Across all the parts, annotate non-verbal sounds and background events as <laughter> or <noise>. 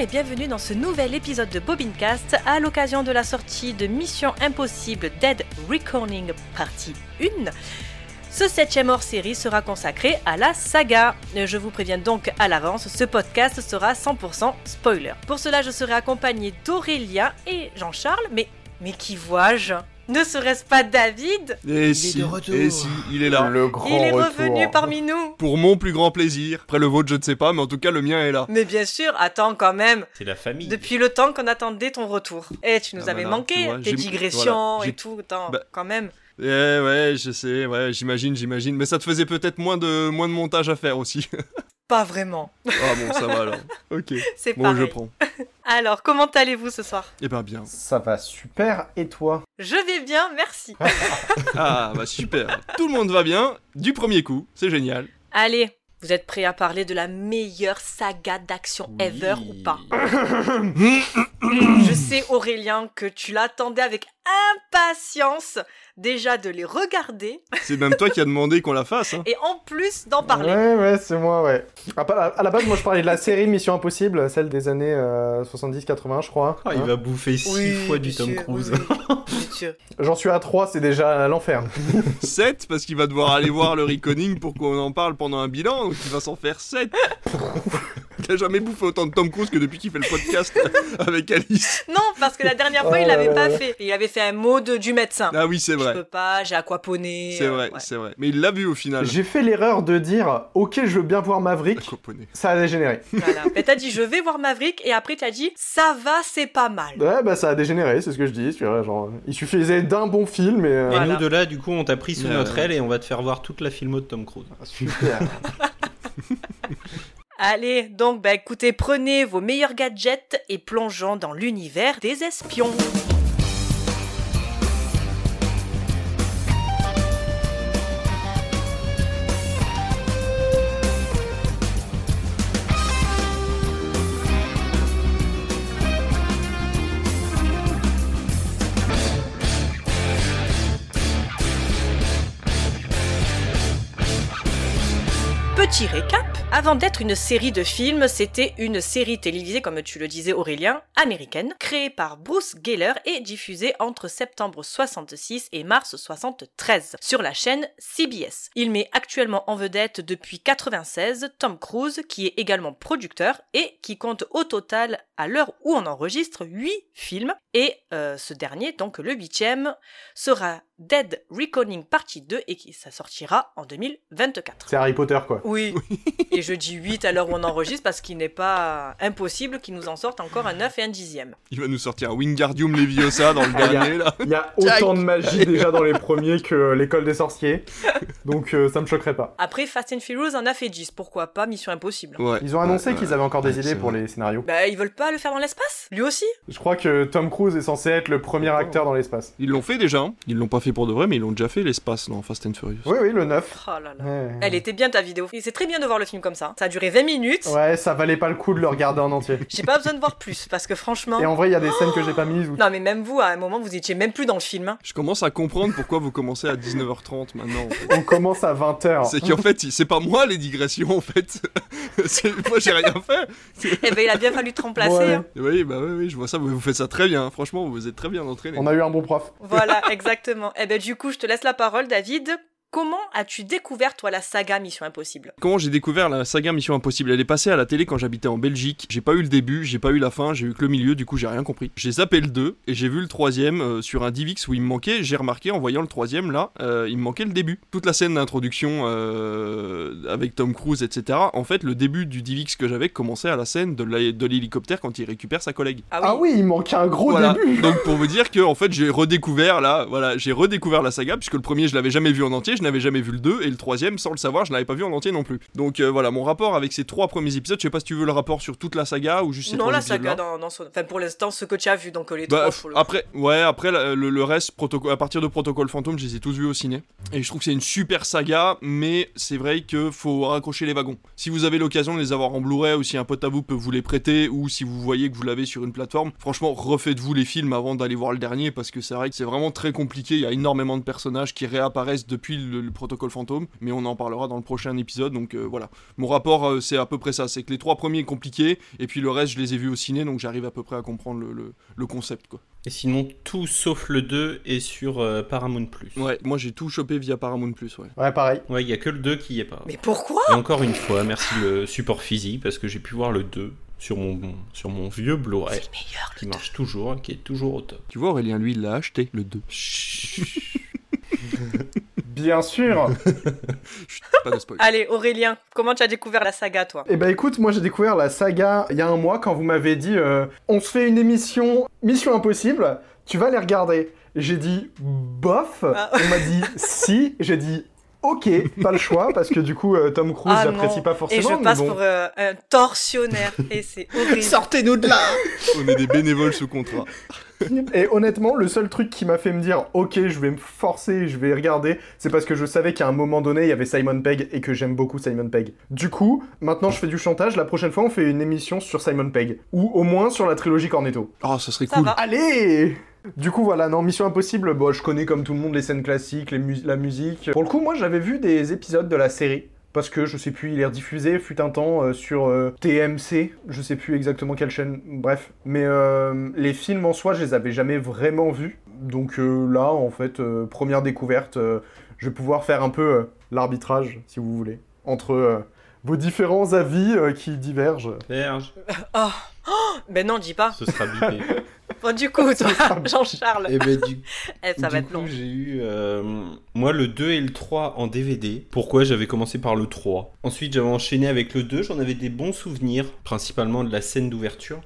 Et bienvenue dans ce nouvel épisode de Bobincast à l'occasion de la sortie de Mission Impossible Dead Reckoning partie 1. Ce septième hors-série sera consacré à la saga. Je vous préviens donc à l'avance, ce podcast sera 100% spoiler. Pour cela, je serai accompagné d'Aurélien et Jean-Charles, mais, mais qui vois-je? Ne serait-ce pas David Et si, et si, il est là. Le grand Il est retour. revenu parmi nous Pour mon plus grand plaisir. Après le vôtre, je ne sais pas, mais en tout cas, le mien est là. Mais bien sûr, attends quand même C'est la famille. Depuis le temps qu'on attendait ton retour. Eh, tu nous Ah, avais voilà, manqué, vois, tes digressions voilà, et tout, attends, Bah- quand même. Eh ouais, je sais, ouais, j'imagine, j'imagine. Mais ça te faisait peut-être moins de, moins de montage à faire aussi. <laughs> Pas vraiment, ah bon, ça va alors. <laughs> Ok. c'est Bon, pareil. je prends. <laughs> Alors, comment allez-vous ce soir? Eh ben bien. Ça va super. Et toi? Je vais bien, merci. <laughs> Ah bah super. Tout le monde va bien. Du premier coup, c'est génial. Allez, vous êtes prêts à parler de la meilleure saga d'action ever ou pas? Je sais, Aurélien, que tu l'attendais avec impatience déjà de les regarder C'est même toi qui as demandé qu'on la fasse. Hein. et en plus d'en parler. Ouais, ouais, c'est moi, ouais. À, à la base, moi, je parlais de la série Mission Impossible, celle des années euh, 70-80, je crois. Ah, il Hein. va bouffer six fois du Tom Cruise. oui, oui. <laughs> J'en suis à 3, c'est déjà l'enfer. <laughs> 7 parce qu'il va devoir aller voir le Reckoning pour qu'on en parle pendant un bilan, donc il va s'en faire 7. T'as <laughs> jamais bouffé autant de Tom Cruise que depuis qu'il fait le podcast avec Alice. Non, parce que la dernière fois, il là l'avait pas fait. Il avait fait un mot de, du médecin. Ah oui, c'est Je vrai. peux pas, j'ai aquaponé. C'est euh, vrai, ouais. c'est vrai. Mais il l'a vu au final. J'ai fait l'erreur de dire, ok, je veux bien voir Maverick. Aquaponé. Ça a dégénéré. Voilà. Mais t'as dit, je vais voir Maverick, et après t'as dit, ça va, c'est pas mal. Ouais, bah ça a dégénéré, c'est ce que je dis. tu vois, Genre, il suffisait d'un bon film et. euh, Et Voilà. nous, de là, du coup, on t'a pris sous notre ouais. aile et on va te faire voir toute la filmo de Tom Cruise. Super. <laughs> <laughs> Allez, donc, bah écoutez, prenez vos meilleurs gadgets et plongeons dans l'univers des espions. Avant d'être une série de films, c'était une série télévisée, comme tu le disais Aurélien, américaine, créée par Bruce Geller et diffusée entre septembre 66 et mars 73 sur la chaîne CBS. Il met actuellement en vedette depuis 96 Tom Cruise, qui est également producteur et qui compte au total, à l'heure où on enregistre, 8 films. Et euh, ce dernier, donc le huitième, sera Dead Reckoning Partie 2 et qui ça sortira en 2024. c'est Harry Potter, quoi. Oui, <laughs> et je dis 8 à l'heure où on enregistre parce qu'il n'est pas impossible qu'il nous en sorte encore un 9 et un dixième. Il va nous sortir un Wingardium Leviosa dans le Ah, dernier là. Il y a autant de magie déjà dans les premiers que l'école des sorciers. Donc euh, ça me choquerait pas. Après, Fast and Furious en a fait 10, pourquoi pas Mission Impossible? Ouais. Ils ont annoncé Ouais, qu'ils avaient encore des idées pour les scénarios. Bah, ils veulent pas le faire dans l'espace? Lui aussi? Je crois que Tom Cruise est censé être le premier acteur dans l'espace. Ils l'ont fait déjà. hein. Ils l'ont pas fait pour de vrai, mais ils l'ont déjà fait l'espace dans Fast and Furious. Oui, oui, le 9. Oh là là. Ouais. Elle était bien ta vidéo. Et c'est très bien de voir le film comme ça. Ça a duré 20 minutes. Ouais, ça valait pas le coup de le regarder en entier. J'ai pas besoin de voir plus parce que franchement. Et en vrai, il y a des scènes que j'ai pas mises où Non, mais même vous, à un moment, vous étiez même plus dans le film. hein. Je commence à comprendre pourquoi vous commencez à 19h30 maintenant. en fait. on commence à 20h. C'est qu'en fait, c'est pas moi les digressions en fait. <laughs> Moi j'ai rien fait. <laughs> Eh ben, il a bien fallu te remplacer. Ouais. hein. Oui, bah oui, oui, je vois ça. Vous faites ça très bien. Franchement, vous êtes très bien entraîné. On a eu un bon prof. Voilà, <laughs> exactement. Eh ben, du coup, je te laisse la parole, David. Comment as-tu découvert, toi, la saga Mission Impossible? Comment j'ai découvert la saga Mission Impossible? Elle est passée à la télé quand j'habitais en Belgique. J'ai pas eu le début, j'ai pas eu la fin, j'ai eu que le milieu, du coup j'ai rien compris. J'ai zappé le 2 et j'ai vu le troisième euh, sur un DivX où il me manquait. J'ai remarqué en voyant le troisième là, euh, il me manquait le début. Toute la scène d'introduction euh, avec Tom Cruise, etc. En fait, le début du DivX que j'avais commençait à la scène de l'hélicoptère quand il récupère sa collègue. Ah oui, il manquait un gros Voilà. début. Donc pour vous dire que en fait j'ai redécouvert là, voilà, j'ai redécouvert la saga puisque le premier je l'avais jamais vu en entier, je n'avais jamais vu le 2 et le troisième sans le savoir je l'avais pas vu en entier non plus. Donc euh, voilà mon rapport avec ces trois premiers épisodes, je sais pas si tu veux le rapport sur toute la saga ou juste ces Non, trois la saga, dans, dans son... Enfin, pour l'instant, ce que tu as vu, donc les Bah, trois, le après, ouais, après le, le reste, à partir de Protocole Fantôme, je les ai tous vus au ciné. Et je trouve que c'est une super saga, mais c'est vrai que faut raccrocher les wagons. Si vous avez l'occasion de les avoir en Blu-ray ou si un pote à vous peut vous les prêter ou si vous voyez que vous l'avez sur une plateforme, franchement, refaites-vous les films avant d'aller voir le dernier parce que c'est vrai que c'est vraiment très compliqué. Il y a énormément de personnages qui réapparaissent depuis le, le protocole fantôme, mais on en parlera dans le prochain épisode. Donc euh, voilà, mon rapport euh, c'est à peu près ça, c'est que les trois premiers compliqués et puis le reste je les ai vus au ciné, donc j'arrive à peu près à comprendre le, le- le concept quoi. Et sinon, tout sauf le 2 est sur euh, Paramount+. Ouais, moi j'ai tout chopé via Paramount Plus, ouais. Ouais, pareil. Ouais, il y a que le 2 qui y est pas. Mais pourquoi? Et encore une fois, merci le support physique parce que j'ai pu voir le 2 sur mon, sur mon vieux Blu-ray C'est meilleur qui le marche toujours, qui est toujours au top. Tu vois Aurélien, lui il l'a acheté, le 2. <laughs> Bien sûr. <laughs> Pas de spoil. Allez, Aurélien, comment tu as découvert la saga, toi? Eh ben écoute, moi j'ai découvert la saga il y a un mois quand vous m'avez dit euh, on se fait une émission Mission Impossible, tu vas les regarder. J'ai dit bof. Ah. On m'a dit si. J'ai dit ok, pas le choix parce que du coup euh, Tom Cruise Ah j'apprécie pas Et forcément. je mais passe bon. pour euh, un tortionnaire. Et c'est horrible. <laughs> Sortez-nous de là On est des bénévoles sous contrat. <laughs> Et honnêtement, le seul truc qui m'a fait me dire ok, je vais me forcer, je vais regarder, c'est parce que je savais qu'à un moment donné il y avait Simon Pegg et que j'aime beaucoup Simon Pegg. Du coup, maintenant je fais du chantage. La prochaine fois, on fait une émission sur Simon Pegg ou au moins sur la trilogie Cornetto. Oh, ça serait Ça cool. va. Allez Du coup, voilà, non, Mission Impossible, bon, je connais comme tout le monde les scènes classiques, les la musique. Pour le coup, moi, j'avais vu des épisodes de la série. Parce que je sais plus, il est rediffusé, fut un temps euh, sur euh, TMC, je sais plus exactement quelle chaîne, bref. Mais euh, les films en soi, je les avais jamais vraiment vus. Donc euh, là, en fait, euh, première découverte, euh, je vais pouvoir faire un peu euh, l'arbitrage, si vous voulez, entre euh, vos différents avis euh, qui divergent. Serge, Oh. Oh, Ben non, dis pas. ce sera bipé. <laughs> Bon, du coup, <laughs> toi, Jean-Charles, Et ben du <laughs> eh, ça va être coup, long. j'ai eu euh, moi le 2 et le 3 en DVD. Pourquoi j'avais commencé par le 3 Ensuite, j'avais enchaîné avec le 2, j'en avais des bons souvenirs, principalement de la scène d'ouverture.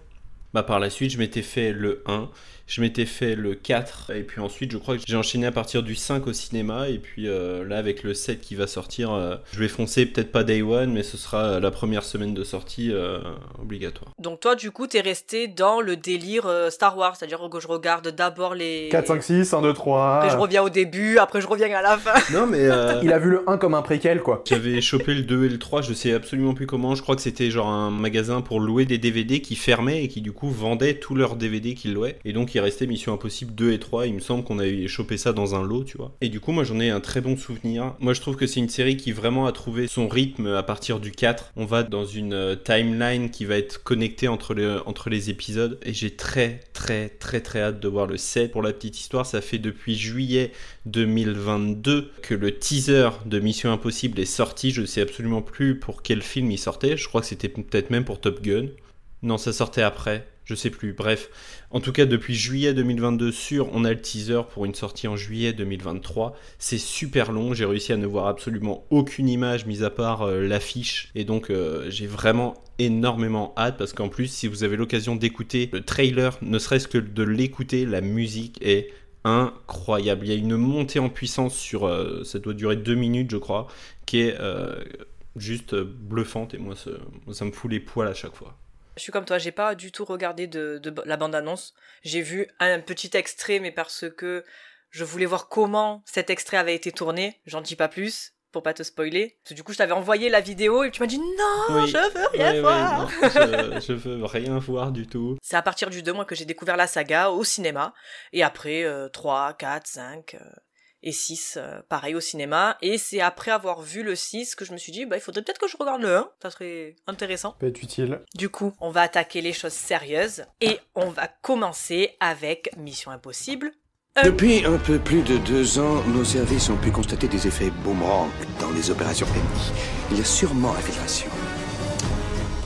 Bah par la suite, je m'étais fait le 1, je m'étais fait le 4 et puis ensuite, je crois que j'ai enchaîné à partir du 5 au cinéma et puis euh, là avec le 7 qui va sortir, euh, je vais foncer peut-être pas day one mais ce sera la première semaine de sortie euh, obligatoire. Donc toi, du coup, t'es resté dans le délire euh, Star Wars, c'est-à-dire que je regarde d'abord les... 4, 5, 6, 1, 2, 3. Après, je reviens au début, après, je reviens à la fin. <laughs> Non mais euh, Il a vu le 1 comme un préquel, quoi. J'avais chopé le 2 et le 3, je sais absolument plus comment. Je crois que c'était genre un magasin pour louer des DVD qui fermait et qui du coup vendait tous leurs DVD qu'ils louaient. Et donc il restait Mission Impossible 2 et 3. Il me semble qu'on avait chopé ça dans un lot, tu vois. Et du coup, moi j'en ai un très bon souvenir. Moi je trouve que c'est une série qui vraiment a trouvé son rythme à partir du 4. On va dans une euh, timeline qui va être connectée entre les, entre les épisodes. Et j'ai très très très très hâte de voir le 7. Pour la petite histoire, ça fait depuis juillet 2022 que le teaser de Mission Impossible est sorti. Je sais absolument plus pour quel film il sortait. Je crois que c'était peut-être même pour Top Gun. Non, ça sortait après. Je sais plus. Bref. En tout cas, depuis juillet 2022 sûr, on a le teaser pour une sortie en juillet 2023. C'est super long. J'ai réussi à ne voir absolument aucune image, mis à part euh, l'affiche. Et donc, euh, j'ai vraiment énormément hâte parce qu'en plus, si vous avez l'occasion d'écouter le trailer, ne serait-ce que de l'écouter, la musique est incroyable. Il y a une montée en puissance sur, euh, ça doit durer deux minutes, je crois, qui est juste bluffante et moi, ça me fout les poils à chaque fois. Je suis comme toi, j'ai pas du tout regardé de, de la bande-annonce. J'ai vu un petit extrait, mais parce que je voulais voir comment cet extrait avait été tourné. J'en dis pas plus pour pas te spoiler. Parce que du coup, je t'avais envoyé la vidéo et tu m'as dit non, Oui. je veux rien voir. non, je, je veux rien voir du tout. <laughs> C'est à partir du 2 mois que j'ai découvert la saga au cinéma. Et après, euh, 3, 4, 5 euh, et 6, euh, pareil au cinéma. Et c'est après avoir vu le 6 que je me suis dit, bah, il faudrait peut-être que je regarde le 1. Ça serait intéressant. Peut être utile. Du coup, on va attaquer les choses sérieuses. Et on va commencer avec Mission Impossible. Depuis un peu plus de deux ans, nos services ont pu constater des effets boomerang dans les opérations ennemies. Il y a sûrement infiltration.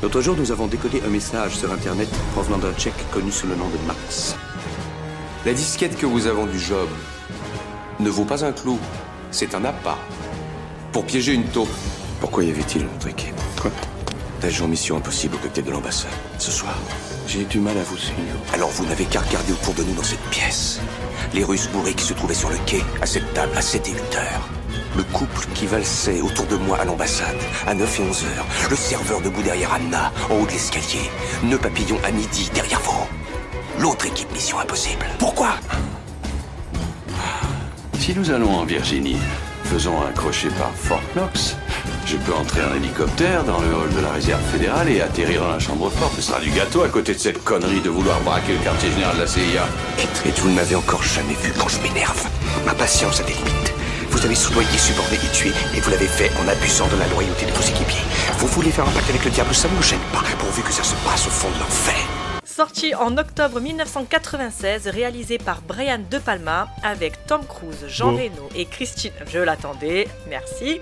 L'autre jour, nous avons décodé un message sur Internet provenant d'un tchèque connu sous le nom de Max. La disquette que vous avez du job ne vaut pas un clou. C'est un appât. Pour piéger une taupe. Pourquoi y avait-il une autre équipe Quoi Agent Mission Impossible au cocktail de l'ambassade, ce soir. J'ai du mal à vous suivre. Alors vous n'avez qu'à regarder autour de nous dans cette pièce. Les Russes bourrés qui se trouvaient sur le quai, à cette table, à 7 et 8 heures. Le couple qui valsait autour de moi à l'ambassade, à 9 et 11 heures. Le serveur debout derrière Anna, en haut de l'escalier. Nœud papillon à midi, derrière vous. L'autre équipe Mission Impossible. Pourquoi? Si nous allons en Virginie, faisons un crochet par Fort Knox. Je peux entrer en hélicoptère dans le hall de la réserve fédérale et atterrir dans la chambre forte. Ce sera du gâteau à côté de cette connerie de vouloir braquer le quartier général de la CIA. Kittredge, vous ne m'avez encore jamais vu quand je m'énerve. Ma patience a des limites. Vous Vous avez soudoyé, suborné et tué, et vous l'avez fait en abusant de la loyauté de vos équipiers. Vous voulez faire un pacte avec le diable, ça ne me gêne pas, pourvu que ça se passe au fond de l'enfer. Sorti en octobre 1996, réalisé par Brian De Palma avec Tom Cruise, Jean Bon. Reno et Christine. Je l'attendais, merci.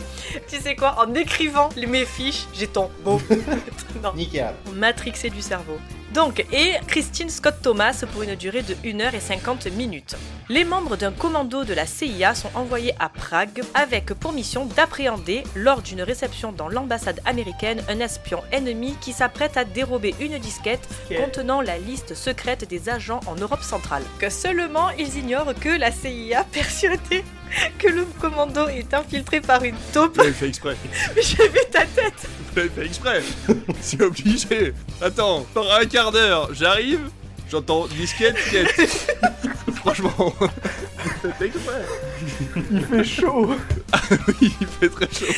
Tu sais quoi, en écrivant les- mes fiches, j'ai ton beau. <laughs> Nickel. matrixé du cerveau. Donc, et Christine Scott Thomas pour une durée de 1h50 minutes. Les membres d'un commando de la CIA sont envoyés à Prague avec pour mission d'appréhender, lors d'une réception dans l'ambassade américaine, un espion ennemi qui s'apprête à dérober une disquette contenant la liste secrète des agents en Europe centrale. Que seulement ils ignorent que la CIA <laughs> persuadée que le commando est infiltré par une taupe. L'avez fait exprès. Mais <laughs> j'ai vu ta tête fait exprès. <laughs> C'est obligé. Attends, dans un quart d'heure, j'arrive, j'entends disquette, disquette. <laughs> Franchement, exprès. Il fait chaud Oui, il fait très chaud.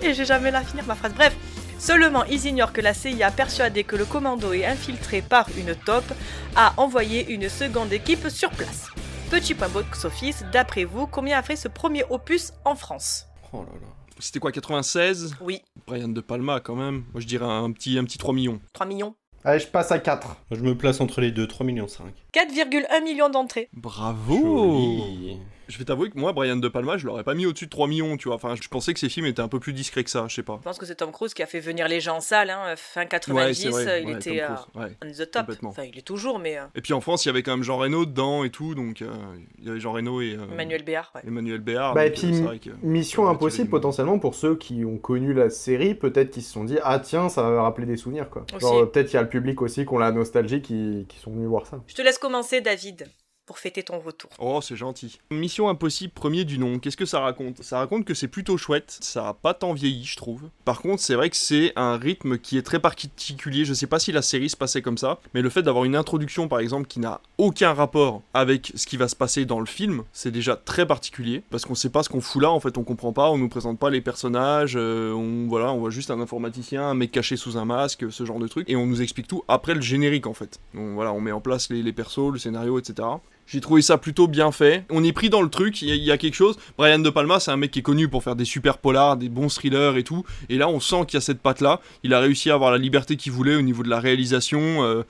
Et j'ai jamais la finir ma phrase. Bref, seulement ils ignorent que la CIA, persuadée que le commando est infiltré par une taupe, a envoyé une seconde équipe sur place. Petit point box-office, d'après vous, combien a fait ce premier opus en France? Oh là là. C'était quoi, 96 Oui, Brian De Palma quand même. Moi je dirais un petit, un petit 3 millions. 3 millions. Allez, je passe à 4. Moi, je me place entre les deux, 3 millions 5. 4,1 millions d'entrées. Bravo Joli. Je vais t'avouer que moi, Brian De Palma, je l'aurais pas mis au-dessus de 3 millions, tu vois. Enfin, je pensais que ses films étaient un peu plus discrets que ça, je sais pas. Je pense que c'est Tom Cruise qui a fait venir les gens en salle. hein. Fin 90, Ouais, c'est vrai. il ouais, était Tom euh, Cruise, ouais. on the top. Enfin, il est toujours, mais euh, Et puis en France, il y avait quand même Jean Reno dedans et tout, donc euh, il y avait Jean Reno et euh, Emmanuel Béard. ouais. Emmanuel Béard. Bah, et puis, euh, c'est vrai que- Mission Ouais, Impossible, potentiellement, pour ceux qui ont connu la série, peut-être qu'ils se sont dit Ah, tiens, ça va me rappeler des souvenirs, quoi. Euh, peut-être il y a le public aussi qui ont la nostalgie qui, qui sont venus voir ça. Je te laisse commencer, David, pour fêter ton retour. Oh, c'est gentil. Mission Impossible, premier du nom. Qu'est-ce que ça raconte? Ça raconte que c'est plutôt chouette. Ça a pas tant vieilli, je trouve. Par contre, c'est vrai que c'est un rythme qui est très particulier. Je sais pas si la série se passait comme ça, mais le fait d'avoir une introduction, par exemple, qui n'a aucun rapport avec ce qui va se passer dans le film, c'est déjà très particulier. Parce qu'on sait pas ce qu'on fout là, en fait, on comprend pas, on nous présente pas les personnages, euh, on, voilà, on voit juste un informaticien, un mec caché sous un masque, ce genre de truc, et on nous explique tout après le générique, en fait. Donc voilà, on met en place les persos, le scénario, etc. J'ai trouvé ça plutôt bien fait. On est pris dans le truc, il y, a- quelque chose. Brian De Palma, c'est un mec qui est connu pour faire des super polars, des bons thrillers et tout. Et là, on sent qu'il y a cette patte-là. Il a réussi à avoir la liberté qu'il voulait au niveau de la réalisation. euh,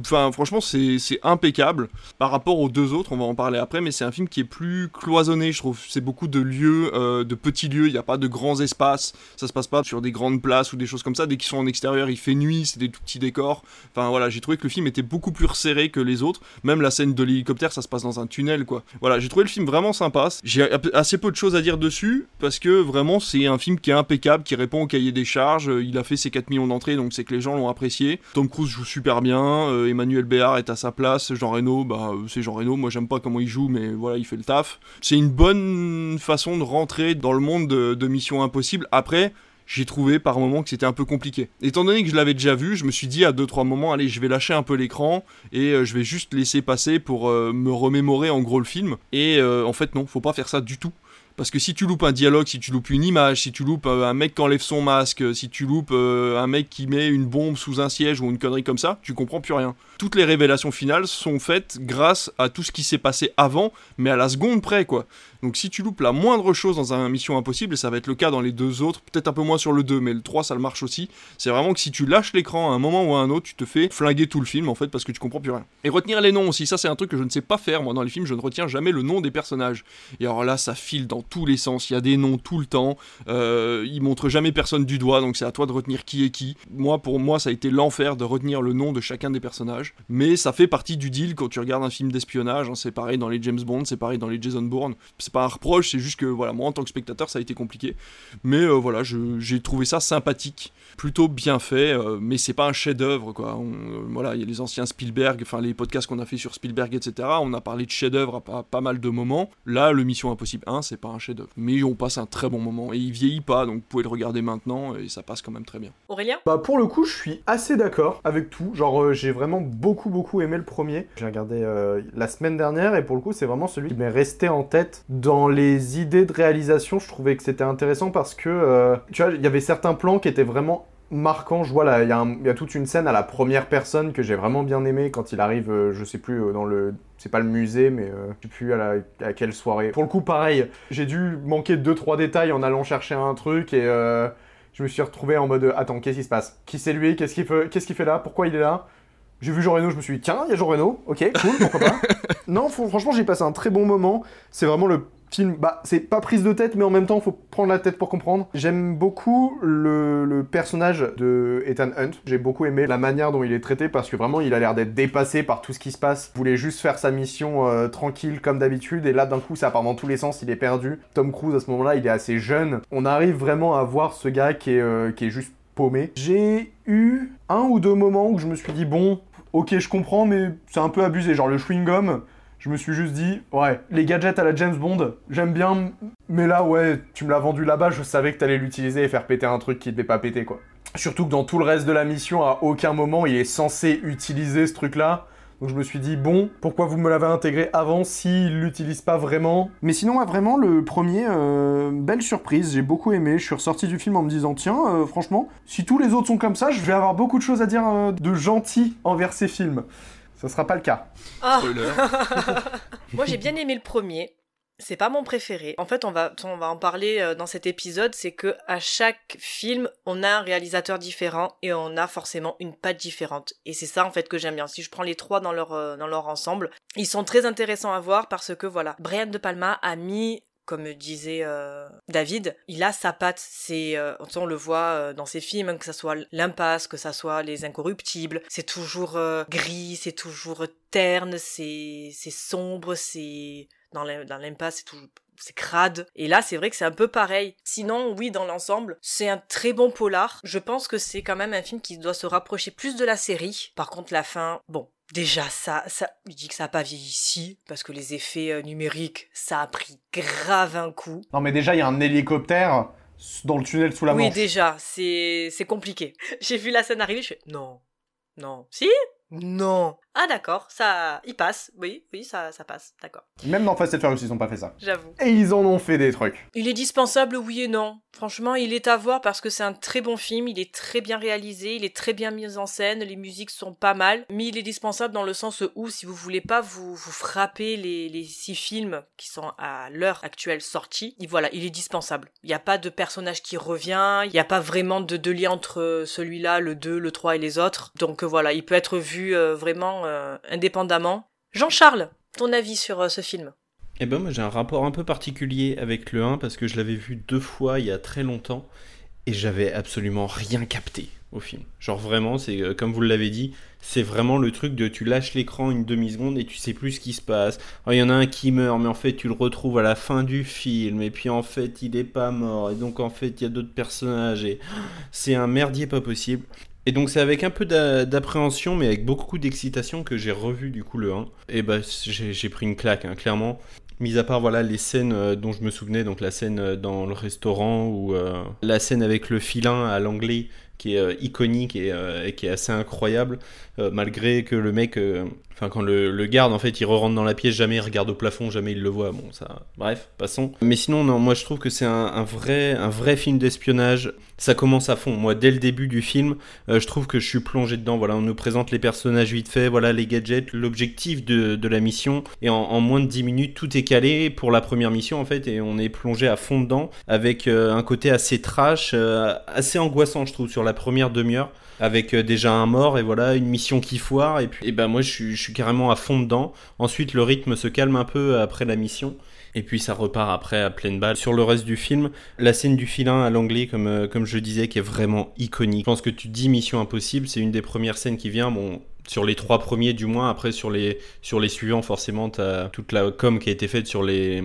Enfin, franchement, c'est c'est impeccable. Par rapport aux deux autres, on va en parler après, mais c'est un film qui est plus cloisonné, je trouve. C'est beaucoup de lieux, euh, de petits lieux. Il n'y a pas de grands espaces. Ça se passe pas sur des grandes places ou des choses comme ça. Dès qu'ils sont en extérieur, il fait nuit, c'est des tout petits décors. Enfin voilà, j'ai trouvé que le film était beaucoup plus resserré que les autres. Même la scène de l'hélicoptère, ça se passe dans un tunnel, quoi. Voilà, j'ai trouvé le film vraiment sympa. J'ai assez peu de choses à dire dessus parce que vraiment, c'est un film qui est impeccable, qui répond au cahier des charges. Euh, Il a fait ses 4 millions d'entrées, donc c'est que les gens l'ont apprécié. Tom Cruise joue super bien. euh, Emmanuel Béard est à sa place. Jean Reno, bah euh, c'est Jean Reno. Moi, j'aime pas comment il joue, mais voilà, il fait le taf. C'est une bonne façon de rentrer dans le monde de, de Mission Impossible. Après j'ai trouvé par moments que c'était un peu compliqué. Étant donné que je l'avais déjà vu, je me suis dit à 2-3 moments, allez, je vais lâcher un peu l'écran et euh, je vais juste laisser passer pour euh, me remémorer en gros le film. Et euh, en fait, non, faut pas faire ça du tout. Parce que si tu loupes un dialogue, si tu loupes une image, si tu loupes un mec qui enlève son masque, si tu loupes un mec qui met une bombe sous un siège ou une connerie comme ça, tu comprends plus rien. Toutes les révélations finales sont faites grâce à tout ce qui s'est passé avant, mais à la seconde près, quoi. Donc si tu loupes la moindre chose dans un Mission Impossible, et ça va être le cas dans les deux autres, peut-être un peu moins sur le 2, mais le 3 ça le marche aussi, c'est vraiment que si tu lâches l'écran à un moment ou à un autre, tu te fais flinguer tout le film en fait parce que tu comprends plus rien. Et retenir les noms aussi, ça c'est un truc que je ne sais pas faire moi dans les films, je ne retiens jamais le nom des personnages. Et alors là ça file dans tous les sens, il y a des noms tout le temps, euh, ils montrent jamais personne du doigt, donc c'est à toi de retenir qui est qui. Moi pour moi ça a été l'enfer de retenir le nom de chacun des personnages, mais ça fait partie du deal quand tu regardes un film d'espionnage, hein, c'est pareil dans les James Bond, c'est pareil dans les Jason Bourne, c'est pas un reproche, c'est juste que voilà, moi en tant que spectateur ça a été compliqué. Mais euh, voilà, je- j'ai trouvé ça sympathique, plutôt bien fait, euh, mais c'est pas un chef-d'œuvre quoi. On- euh, voilà, il y a les anciens Spielberg, enfin les podcasts qu'on a fait sur Spielberg, etc. On a parlé de chef-d'œuvre à pas, pas mal de moments. Là, le Mission Impossible 1, c'est pas un chef-d'œuvre, mais on passe un très bon moment et il vieillit pas, donc vous pouvez le regarder maintenant et ça passe quand même très bien. Aurélien? Bah pour le coup, je suis assez d'accord avec tout. Genre, euh, j'ai vraiment beaucoup beaucoup aimé le premier. J'ai regardé euh, la semaine dernière et pour le coup, c'est vraiment celui qui m'est resté en tête dans les idées de réalisation. Je trouvais que c'était intéressant parce que euh, tu vois, il y avait certains plans qui étaient vraiment marquant. Je vois il y, a toute une scène à la première personne que j'ai vraiment bien aimé quand il arrive, euh, je sais plus, euh, dans le. C'est pas le musée, mais euh, je sais plus à, la, quelle soirée. Pour le coup, pareil, j'ai dû manquer 2-3 détails en allant chercher un truc et je me suis retrouvé en mode Attends, qu'est-ce qui se passe? Qui c'est lui? Qu'est-ce qu'il fait, qu'est-ce fait là? Pourquoi il est là? J'ai vu Jean Reno, je me suis dit, tiens, il y a Jean Reno, ok, cool, pourquoi pas? <laughs> non, fr- franchement, j'ai passé un très bon moment. C'est vraiment le film, bah, c'est pas prise de tête, mais en même temps, faut prendre la tête pour comprendre. J'aime beaucoup le, personnage de Ethan Hunt. J'ai beaucoup aimé la manière dont il est traité parce que vraiment, il a l'air d'être dépassé par tout ce qui se passe. Voulait juste faire sa mission euh, tranquille comme d'habitude, et là, d'un coup, ça part dans tous les sens, il est perdu. Tom Cruise, à ce moment-là, il est assez jeune. On arrive vraiment à voir ce gars qui est, euh, qui est juste paumé. J'ai eu un ou deux moments où je me suis dit, bon, ok, je comprends, mais c'est un peu abusé. Genre le chewing-gum, je me suis juste dit, ouais, les gadgets à la James Bond, j'aime bien, mais là, ouais, tu me l'as vendu là-bas, je savais que t'allais l'utiliser et faire péter un truc qui devait pas péter, quoi. Surtout que dans tout le reste de la mission, à aucun moment, il est censé utiliser ce truc-là. Donc je me suis dit, bon, pourquoi vous me l'avez intégré avant s'il l'utilise pas vraiment? Mais sinon, vraiment, le premier, euh, belle surprise, j'ai beaucoup aimé. Je suis ressorti du film en me disant, tiens, euh, franchement, si tous les autres sont comme ça, je vais avoir beaucoup de choses à dire euh, de gentil envers ces films. Ça sera pas le cas. Ah, <laughs> moi j'ai bien aimé le premier. C'est pas mon préféré. En fait, on va, on va en parler euh, dans cet épisode. C'est que à chaque film, on a un réalisateur différent et on a forcément une patte différente. Et c'est ça en fait que j'aime bien. Si je prends les trois dans leur euh, dans leur ensemble, ils sont très intéressants à voir parce que voilà, Brian de Palma a mis comme disait euh, David, il a sa patte. C'est, euh, on le voit euh, dans ses films, hein, que ça soit l'impasse, que ça soit les incorruptibles. C'est toujours euh, gris, c'est toujours terne, c'est, c'est sombre, c'est dans l'im- dans l'impasse, c'est toujours c'est crade. Et là, c'est vrai que c'est un peu pareil. Sinon, oui, dans l'ensemble, c'est un très bon polar. Je pense que c'est quand même un film qui doit se rapprocher plus de la série. Par contre, la fin, bon, déjà, ça, ça, je dis que ça a pas vieilli ici, parce que les effets euh, numériques, ça a pris grave un coup. Non, mais déjà, il y a un hélicoptère dans le tunnel sous la oui, Manche. déjà, c'est, c'est compliqué. <laughs> J'ai vu la scène arriver, je fais, non, non, si? Non. Ah d'accord, ça, il passe. Oui, oui, ça, ça passe. D'accord. Même dans Fast and Furious, ils ont pas fait ça. J'avoue. Et ils en ont fait des trucs. Il est dispensable, oui et non. Franchement, il est à voir parce que c'est un très bon film, il est très bien réalisé, il est très bien mis en scène, les musiques sont pas mal, mais il est dispensable dans le sens où si vous voulez pas vous, vous frapper les, les six films qui sont à l'heure actuelle sortis, et voilà, il est dispensable. Il n'y a pas de personnage qui revient, il n'y a pas vraiment de, de lien entre celui-là, le 2, le 3 et les autres. Donc euh, voilà, il peut être vu euh, vraiment euh, indépendamment. Jean-Charles, ton avis sur euh, ce film? Eh ben moi j'ai un rapport un peu particulier avec le 1 parce que je l'avais vu deux fois il y a très longtemps et j'avais absolument rien capté au film. Genre vraiment, c'est euh, comme vous l'avez dit, c'est vraiment le truc de tu lâches l'écran une demi-seconde et tu sais plus ce qui se passe. Il y en a un qui meurt, mais en fait tu le retrouves à la fin du film et puis en fait il est pas mort et donc en fait il y a d'autres personnages et <gasps> c'est un merdier pas possible. Et donc c'est avec un peu d'a- d'appréhension mais avec beaucoup d'excitation que j'ai revu du coup le 1. Et bah j'ai pris une claque hein, clairement. Mis à part voilà les scènes euh, dont je me souvenais, donc la scène euh, dans le restaurant ou euh, la scène avec le filin à l'anglais qui est iconique et, qui est assez incroyable, malgré que le mec, enfin quand le, le garde en fait il re-rentre dans la pièce, jamais il regarde au plafond, jamais il le voit, bon ça, bref, passons. Mais sinon non, moi je trouve que c'est un, vrai, un vrai film d'espionnage. Ça commence à fond. Moi dès le début du film, euh, je trouve que je suis plongé dedans. Voilà, on nous présente les personnages vite fait, voilà les gadgets, l'objectif de, de la mission, et en, en moins de 10 minutes tout est calé pour la première mission en fait, et on est plongé à fond dedans avec euh, un côté assez trash, euh, assez angoissant je trouve sur la première demi-heure avec euh, déjà un mort et voilà une mission qui foire et puis et ben moi je suis, carrément à fond dedans. Ensuite le rythme se calme un peu après la mission. Et puis ça repart après à pleine balle. Sur le reste du film, la scène du filin à l'anglais, comme, euh, comme je disais, qui est vraiment iconique. Je pense que tu dis Mission Impossible, c'est une des premières scènes qui vient. Bon, sur les trois premiers du moins, après sur les, sur les suivants, forcément, t'as toute la com qui a été faite sur les,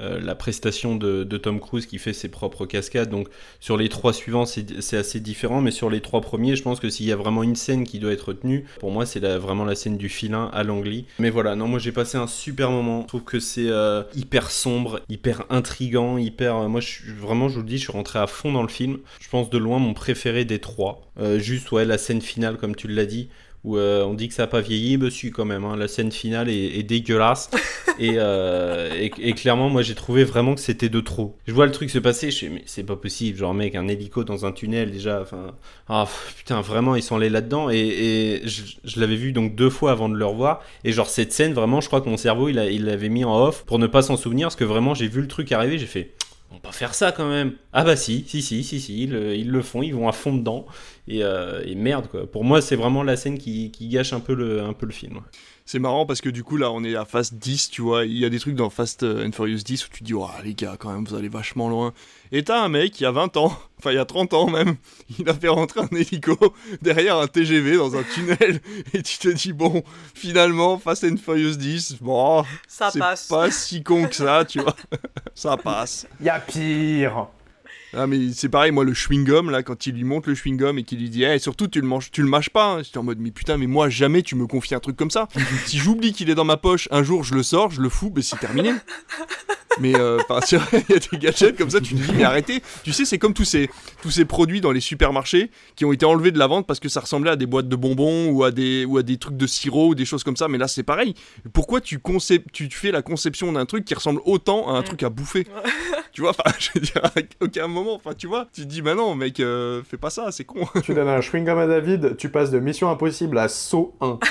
euh, la prestation de, Tom Cruise qui fait ses propres cascades. Donc sur les trois suivants, c'est assez différent, mais sur les trois premiers, je pense que s'il y a vraiment une scène qui doit être retenue, pour moi, c'est vraiment la scène du filin à l'anglais. Mais voilà, non, moi j'ai passé un super moment. Je trouve que c'est euh, hyper sombre, hyper intrigant, hyper. euh, moi, vraiment, je vous le dis, je suis rentré à fond dans le film. Je pense de loin mon préféré des trois. Juste, ouais, la scène finale, comme tu l'as dit où euh, on dit que ça n'a pas vieilli, monsieur quand même. hein. La scène finale est, est dégueulasse. <laughs> et, euh, et, et clairement, moi j'ai trouvé vraiment que c'était de trop. Je vois le truc se passer, je fais, mais c'est pas possible. Genre, mec, un hélico dans un tunnel déjà. Enfin, ah, putain, vraiment, ils sont allés là-dedans. Et, et je, je l'avais vu donc deux fois avant de le revoir. Et genre, cette scène, vraiment, je crois que mon cerveau, il, a- il l'avait mis en off pour ne pas s'en souvenir. Parce que vraiment, j'ai vu le truc arriver, j'ai fait. On va pas faire ça quand même. Ah bah si, si, si, si, si, ils, le- font, ils vont à fond dedans. Et, euh, et merde quoi. Pour moi, c'est vraiment la scène qui, gâche un peu le film. C'est marrant parce que du coup là on est à Fast 10, tu vois, il y a des trucs dans Fast euh, and Furious 10 où tu te dis, oh les gars, quand même, vous allez vachement loin. Et t'as un mec, il y a 20 ans, <laughs> enfin il y a 30 ans même, <laughs> il a fait rentrer un hélico <laughs> derrière un TGV dans un tunnel, et tu te dis, bon, finalement, Fast and Furious 10, bon, Ça c'est passe. pas si con que ça, tu vois, ça passe. Y a pire. Ah mais c'est pareil, moi le chewing-gum là, quand il lui montre le chewing-gum et qu'il lui dit, eh surtout tu le manges, tu le mâches pas. hein. J'étais en mode, mais putain, mais moi jamais tu me confies un truc comme ça. <laughs> si j'oublie qu'il est dans ma poche, un jour je le sors, je le fous, mais c'est terminé. <laughs> mais euh, enfin, il y a des gadgets comme ça, tu te dis, mais arrêtez. Tu sais, c'est comme tous ces, tous ces produits dans les supermarchés qui ont été enlevés de la vente parce que ça ressemblait à des boîtes de bonbons ou à des, ou à des trucs de sirop ou des choses comme ça. Mais là, c'est pareil. Pourquoi tu, tu fais la conception d'un truc qui ressemble autant à un Mm. truc à bouffer? Tu vois, enfin, <laughs> je veux dire, à aucun moment, enfin, tu vois, tu te dis, bah non, mec, euh, fais pas ça, c'est con. <laughs> tu donnes un chewing-gum à David, tu passes de Mission Impossible à Saut 1. <laughs>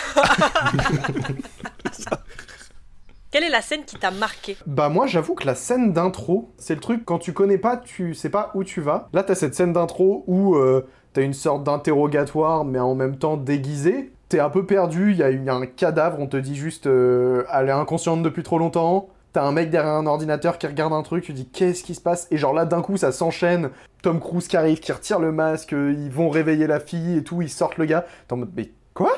Quelle est la scène qui t'a marqué? Bah moi j'avoue que la scène d'intro, c'est le truc quand tu connais pas, tu sais pas où tu vas. Là t'as cette scène d'intro où euh, t'as une sorte d'interrogatoire mais en même temps déguisé. T'es un peu perdu, il y, a il y a un cadavre, on te dit juste euh, elle est inconsciente depuis trop longtemps. T'as un mec derrière un ordinateur qui regarde un truc, tu dis qu'est-ce qui se passe? Et genre là d'un coup ça s'enchaîne, Tom Cruise qui arrive, qui retire le masque, euh, ils vont réveiller la fille et tout, ils sortent le gars. T'es en mode mais quoi?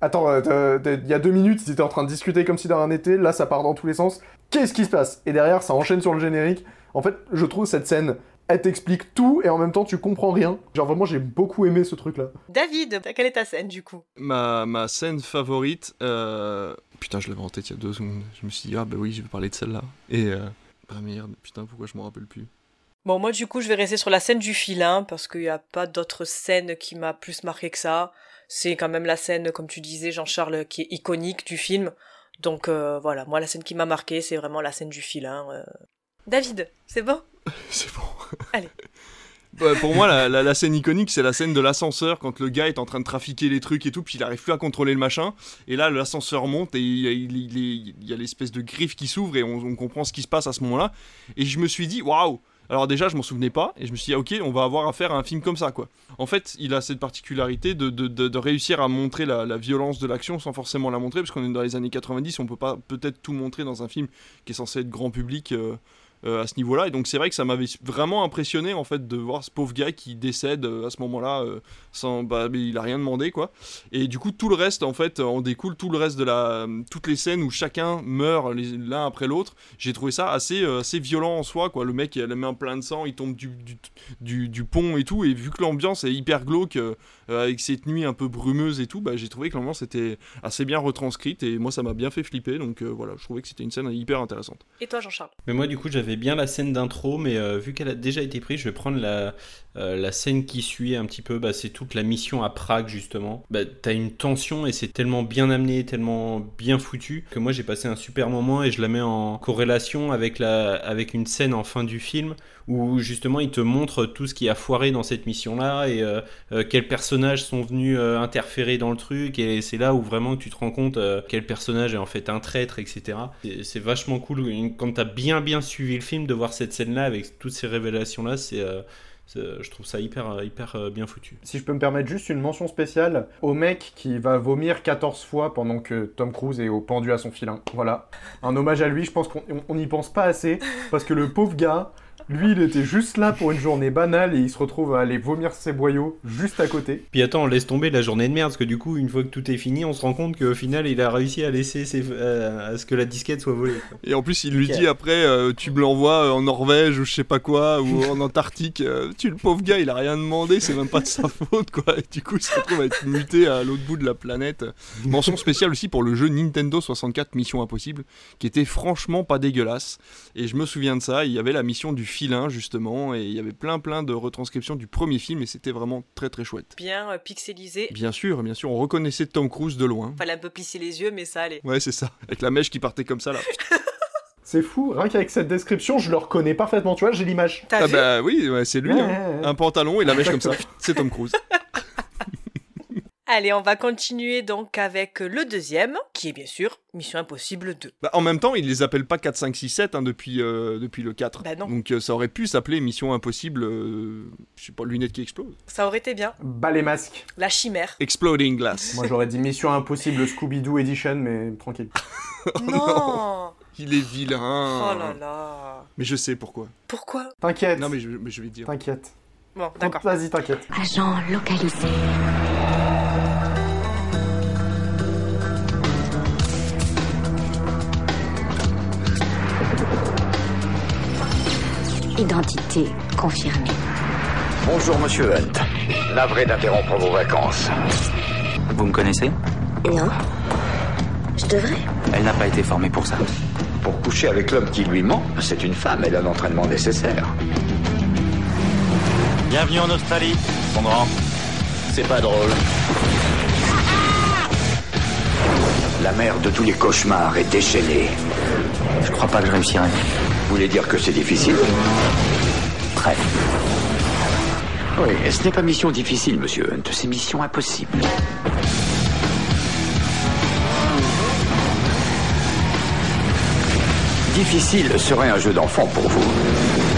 Attends, euh, il y a deux minutes, ils étaient en train de discuter comme si de rien n'était, là ça part dans tous les sens. Qu'est-ce qui se passe? Et derrière, ça enchaîne sur le générique. En fait, je trouve cette scène, elle t'explique tout et en même temps tu comprends rien. Genre vraiment, j'ai beaucoup aimé ce truc-là. David, quelle est ta scène du coup? Ma, ma scène favorite, euh... putain, je l'avais en tête il y a deux secondes. Je me suis dit, ah bah oui, je vais parler de celle-là. Et, euh... ah merde, putain, pourquoi je m'en rappelle plus Bon, moi du coup, je vais rester sur la scène du filin parce qu'il n'y a pas d'autre scène qui m'a plus marqué que ça. C'est quand même la scène, comme tu disais, Jean-Charles, qui est iconique du film. Donc euh, voilà, moi la scène qui m'a marqué, c'est vraiment la scène du filin. euh. David, c'est bon? <laughs> C'est bon. Allez. <laughs> Pour moi, la, scène iconique, c'est la scène de l'ascenseur quand le gars est en train de trafiquer les trucs et tout, puis il arrive plus à contrôler le machin. Et là, l'ascenseur monte et il, y a l'espèce de griffe qui s'ouvre et on, comprend ce qui se passe à ce moment-là. Et je me suis dit, waouh! Alors déjà, je m'en souvenais pas et je me suis dit, ah, ok, on va avoir affaire à un film comme ça, quoi. En fait, il a cette particularité de, réussir à montrer la, la violence de l'action sans forcément la montrer, parce qu'on est dans les années 90, on peut pas peut-être tout montrer dans un film qui est censé être grand public. euh, euh, à ce niveau-là. Et donc c'est vrai que ça m'avait vraiment impressionné en fait de voir ce pauvre gars qui décède euh, à ce moment-là euh, sans, bah, mais il a rien demandé quoi. Et du coup tout le reste en fait en découle tout le reste de la, toutes les scènes où chacun meurt les- l'un après l'autre. J'ai trouvé ça assez, euh, assez violent en soi quoi. Le mec il a la main pleine de sang, il tombe du, du, du, du pont et tout. Et vu que l'ambiance est hyper glauque avec cette nuit un peu brumeuse et tout, bah, j'ai trouvé que l'ambiance était assez bien retranscrite et moi ça m'a bien fait flipper. Donc euh, voilà, je trouvais que c'était une scène hyper intéressante. Et toi, Jean-Charles? Mais moi, du coup, j'avais bien la scène d'intro, mais euh, vu qu'elle a déjà été prise, je vais prendre la, euh, la scène qui suit un petit peu. Bah, c'est toute la mission à Prague, justement. Bah, T'as une tension et c'est tellement bien amené, tellement bien foutu, que moi, j'ai passé un super moment et je la mets en corrélation avec, la, avec une scène en fin du film où, justement, il te montre tout ce qui a foiré dans cette mission-là et euh, euh, quels personnages sont venus interférer dans le truc. Et c'est là où vraiment tu te rends compte quel personnage est en fait un traître, etc. C'est- vachement cool quand t'as bien bien suivi le film de voir cette scène-là avec toutes ces révélations-là. C'est, euh, c'est- je trouve ça hyper euh, euh, bien foutu. Si je peux me permettre juste une mention spéciale au mec qui va vomir 14 fois pendant que Tom Cruise est au pendu à son filin. Voilà. Un hommage à lui, je pense qu'on on- on n'y pense pas assez, parce que le pauvre gars, lui, il était juste là pour une journée banale et il se retrouve à aller vomir ses boyaux juste à côté. Puis attends, on laisse tomber la journée de merde parce que du coup, une fois que tout est fini, on se rend compte qu'au final, il a réussi à laisser ses- euh, à ce que la disquette soit volée. quoi. Et en plus, il lui dit après, euh, tu me l'envoies en Norvège ou je sais pas quoi, ou <laughs> en Antarctique. euh, tu le pauvre gars, il a rien demandé, c'est même pas de sa <laughs> faute, quoi. Et du coup, il se retrouve à être muté à l'autre bout de la planète. Mention spéciale aussi pour le jeu Nintendo 64 Mission Impossible, qui était franchement pas dégueulasse. Et je me souviens de ça, il y avait la mission du filin justement, et il y avait plein plein de retranscriptions du premier film, et c'était vraiment très très chouette. Bien euh, pixelisé. Bien sûr, bien sûr, on reconnaissait Tom Cruise de loin. Fallait un peu plisser les yeux, mais ça allait. Ouais, c'est ça, avec la mèche qui partait comme ça là. <laughs> C'est fou, rien qu'avec cette description, je le reconnais parfaitement, tu vois, j'ai l'image. Ah bah oui, ouais, c'est lui. Ouais, hein. ouais, ouais. Un pantalon et la mèche comme ça, c'est Tom Cruise. <laughs> Allez, on va continuer donc avec le deuxième, qui est bien sûr Mission Impossible 2. Bah, en même temps, ils les appellent pas 4, 5, 6, 7 hein, depuis, euh, depuis le 4. Bah non. Donc euh, ça aurait pu s'appeler Mission Impossible, euh, je sais pas, lunettes qui explosent. Ça aurait été bien. Bas les masques. La chimère. Exploding Glass. Moi j'aurais dit Mission Impossible Scooby-Doo Edition, mais tranquille. <laughs> non Il est vilain. Oh là là. Mais je sais pourquoi. Pourquoi? T'inquiète. Non mais je, mais je vais te dire. T'inquiète. Bon, d'accord. Vas-y, t'inquiète. Agent localisé. Identité confirmée. Bonjour, monsieur Hunt. Navré d'interrompre vos vacances. Vous me connaissez? Non Je devrais Elle n'a pas été formée pour ça. Pour coucher avec l'homme qui lui ment, c'est une femme, elle a l'entraînement nécessaire. Bienvenue en Australie, Sondran. C'est pas drôle. La mère de tous les cauchemars est déchaînée. Je crois pas que je réussirai. Vous voulez dire que c'est difficile Très. Oui, ce n'est pas mission difficile, monsieur Hunt, c'est mission impossible. Difficile serait un jeu d'enfant pour vous.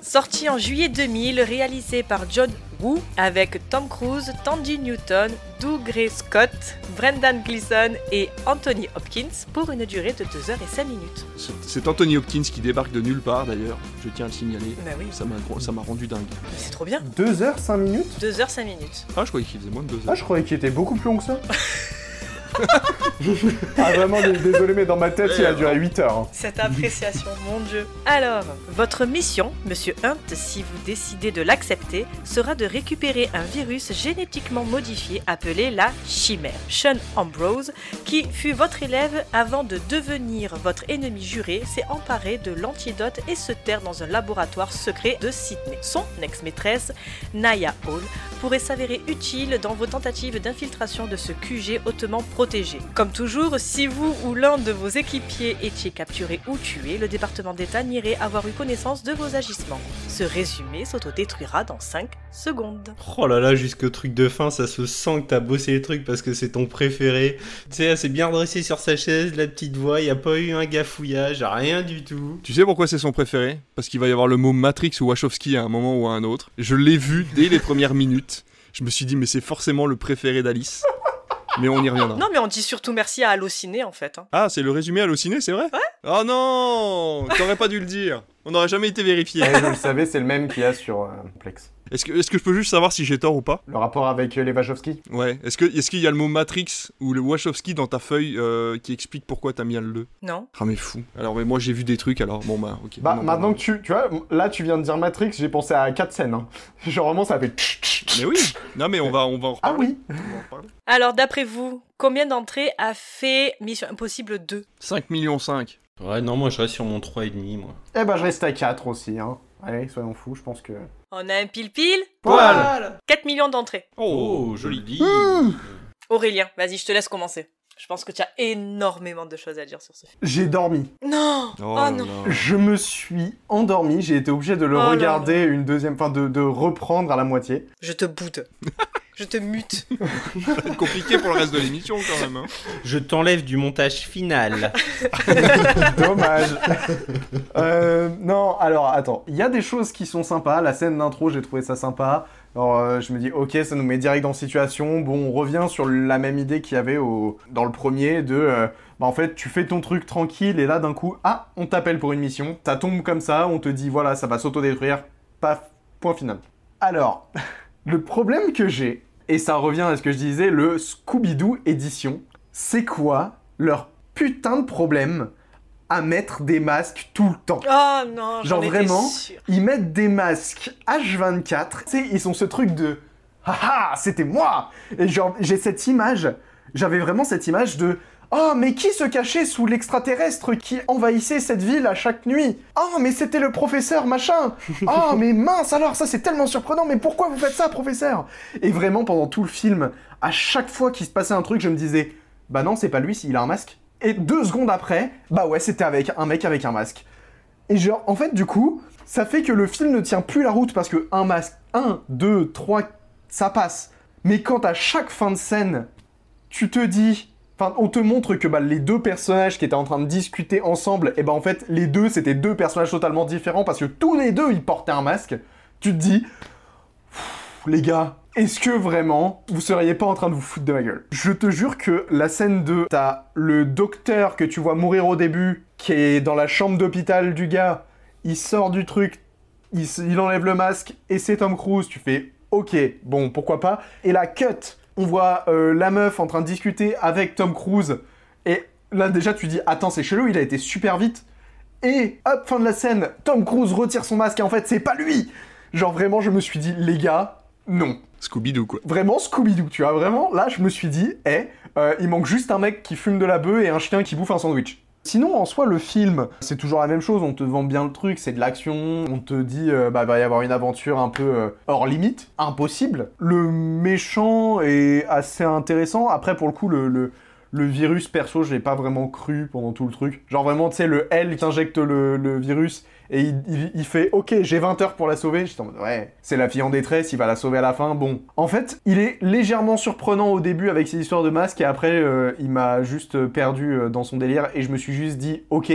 Sorti en juillet 2000, réalisé par John Woo, avec Tom Cruise, Tandy Newton, Doug Gray Scott, Brendan Gleeson et Anthony Hopkins pour une durée de 2 heures et 5 minutes. C'est- Anthony Hopkins qui débarque de nulle part d'ailleurs, je tiens à le signaler. Bah oui, Ça m'a ça m'a rendu dingue. c'est trop bien. 2 heures, 5 minutes? 2 heures 5 minutes. Ah, je croyais qu'il faisait moins de 2 Ah, heures. je croyais qu'il était beaucoup plus long que ça. <laughs> <laughs> ah, vraiment, désolé, mais dans ma tête, il a duré 8 heures. hein. Cette appréciation, mon dieu. Alors, votre mission, monsieur Hunt, si vous décidez de l'accepter, sera de récupérer un virus génétiquement modifié appelé la chimère. Sean Ambrose, qui fut votre élève avant de devenir votre ennemi juré, s'est emparé de l'antidote et se terre dans un laboratoire secret de Sydney. Son ex-maîtresse, Naya Hall, pourrait s'avérer utile dans vos tentatives d'infiltration de ce QG hautement protégé. Comme toujours, si vous ou l'un de vos équipiers étiez capturé ou tué, le département d'État n'irait avoir eu connaissance de vos agissements. Ce résumé s'autodétruira dans 5 secondes. Oh là là, jusqu'au truc de fin, ça se sent que t'as bossé les trucs parce que c'est ton préféré. Tu sais, elle s'est bien dressée sur sa chaise, la petite voix, y a pas eu un gafouillage, rien du tout. Tu sais pourquoi c'est son préféré? Parce qu'il va y avoir le mot Matrix ou Wachowski à un moment ou à un autre. Je l'ai vu dès les premières minutes. Je me suis dit, mais c'est forcément le préféré d'Alice. Mais on y reviendra. Non mais on dit surtout merci à Allociné en fait. hein. Ah, c'est le résumé Allociné, c'est vrai? Ouais. Oh non T'aurais pas dû le dire. On n'aurait jamais été vérifié. Ouais, je le savais, c'est le même qu'il y a sur euh, Plex. Est-ce que, est-ce que je peux juste savoir si j'ai tort ou pas? Le rapport avec euh, les Wachowski? Ouais. Est-ce que, est-ce qu'il y a le mot Matrix ou le Wachowski dans ta feuille euh, qui explique pourquoi t'as mis un le? Non Ah mais fou. Alors mais moi j'ai vu des trucs alors bon bah ok. Bah, Non, maintenant non. que tu, tu vois, là, tu viens de dire Matrix, j'ai pensé à 4 scènes. Hein. <laughs> Genre, vraiment, ça fait... Mais oui. Non mais on va on va en Ah reparler. oui On va en reparler. Alors d'après vous, combien d'entrées a fait Mission Impossible 2 5 millions 5. Ouais, non, moi je reste sur mon 3,5, moi. Eh ben, je reste à 4 aussi, hein. Allez, soyons fous, je pense que... On a un pile-pile Poil 4 millions d'entrées. Oh, joli. Aurélien, vas-y, je te laisse commencer. Je pense que tu as énormément de choses à dire sur ce film. J'ai dormi. Non Oh, Oh, non. Je me suis endormi, j'ai été obligé de le Oh regarder une deuxième... Enfin, de, de reprendre à la moitié. Je te boude. <laughs> je te mute. Ça va être compliqué pour le reste de l'émission quand même. Hein. Je t'enlève du montage final. <laughs> Dommage. Euh, non, alors attends, il y a des choses qui sont sympas. La scène d'intro, j'ai trouvé ça sympa. Alors euh, je me dis, ok, ça nous met direct dans situation. Bon, on revient sur la même idée qu'il y avait au... dans le premier de, euh, bah en fait, tu fais ton truc tranquille et là d'un coup, ah, on t'appelle pour une mission. Ça tombe comme ça, on te dit, voilà, ça va s'autodétruire. Paf, point final. Alors, le problème que j'ai, et ça revient à ce que je disais, le Scooby-Doo édition, c'est quoi leur putain de problème à mettre des masques tout le temps? Oh non, j'en Genre vraiment sûre. Ils mettent des masques H24, tu sais, ils ont ce truc de Haha, c'était moi Et genre, j'ai cette image J'avais vraiment cette image de Oh, mais qui se cachait sous l'extraterrestre qui envahissait cette ville à chaque nuit? Oh, mais c'était le professeur machin Oh, <laughs> mais mince alors, ça c'est tellement surprenant, mais pourquoi vous faites ça, professeur? Et vraiment, pendant tout le film, à chaque fois qu'il se passait un truc, je me disais Bah non, c'est pas lui s'il a un masque. Et deux secondes après, bah ouais, c'était avec un mec avec un masque. Et genre, en fait, du coup, ça fait que le film ne tient plus la route parce que un masque, un, deux, trois, ça passe. Mais quand à chaque fin de scène, tu te dis, enfin, on te montre que bah, les deux personnages qui étaient en train de discuter ensemble, et bah en fait, les deux c'était deux personnages totalement différents parce que tous les deux ils portaient un masque. Tu te dis, les gars, est-ce que vraiment vous seriez pas en train de vous foutre de ma gueule? Je te jure que la scène 2, t'as le docteur que tu vois mourir au début, qui est dans la chambre d'hôpital du gars, il sort du truc, il, il enlève le masque et c'est Tom Cruise. Tu fais ok, bon, pourquoi pas? Et la cut, on voit euh, la meuf en train de discuter avec Tom Cruise. Et là, déjà, tu dis attends, c'est chelou, il a été super vite. Et hop, fin de la scène, Tom Cruise retire son masque et en fait, c'est pas lui. Genre vraiment, je me suis dit, les gars, non. Scooby-Doo, quoi. Vraiment Scooby-Doo, tu vois. Vraiment, là, je me suis dit, eh, euh, il manque juste un mec qui fume de la bœuf et un chien qui bouffe un sandwich. Sinon, en soi, le film, c'est toujours la même chose. On te vend bien le truc, c'est de l'action. On te dit, euh, bah, va y avoir une aventure un peu euh, hors limite, impossible. Le méchant est assez intéressant. Après, pour le coup, le, virus, perso, je l'ai pas vraiment cru pendant tout le truc. Genre vraiment, tu sais, le L, il t'injecte le, le virus et il, fait Ok, j'ai 20 heures pour la sauver. J'étais en mode Ouais, c'est la fille en détresse, il va la sauver à la fin. Bon. En fait, il est légèrement surprenant au début avec ses histoires de masques et après, euh, il m'a juste perdu euh, dans son délire et je me suis juste dit Ok,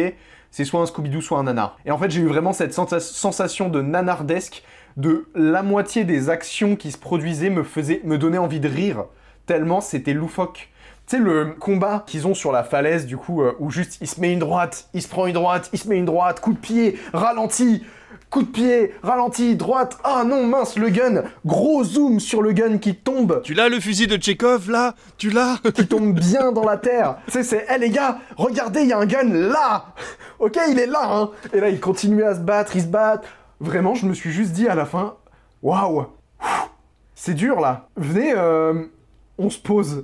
c'est soit un Scooby-Doo, soit un nanar. Et en fait, j'ai eu vraiment cette sensa- sensation de nanardesque de la moitié des actions qui se produisaient me faisait me donner envie de rire tellement c'était loufoque. Tu sais, le combat qu'ils ont sur la falaise, du coup, euh, où juste il se met une droite, il se prend une droite, il se met une droite, coup de pied, ralenti, coup de pied, ralenti, droite, ah non, mince, le gun, gros zoom sur le gun qui tombe, Tu l'as le fusil de Tchekhov là? Tu l'as? <laughs> Qui tombe bien dans la terre. Tu sais, c'est, hé les gars, regardez, il y a un gun là Ok, il est là, hein Et là, il continue à se battre, il se bat. Vraiment, je me suis juste dit à la fin, waouh, c'est dur là. Venez, euh, on se pose.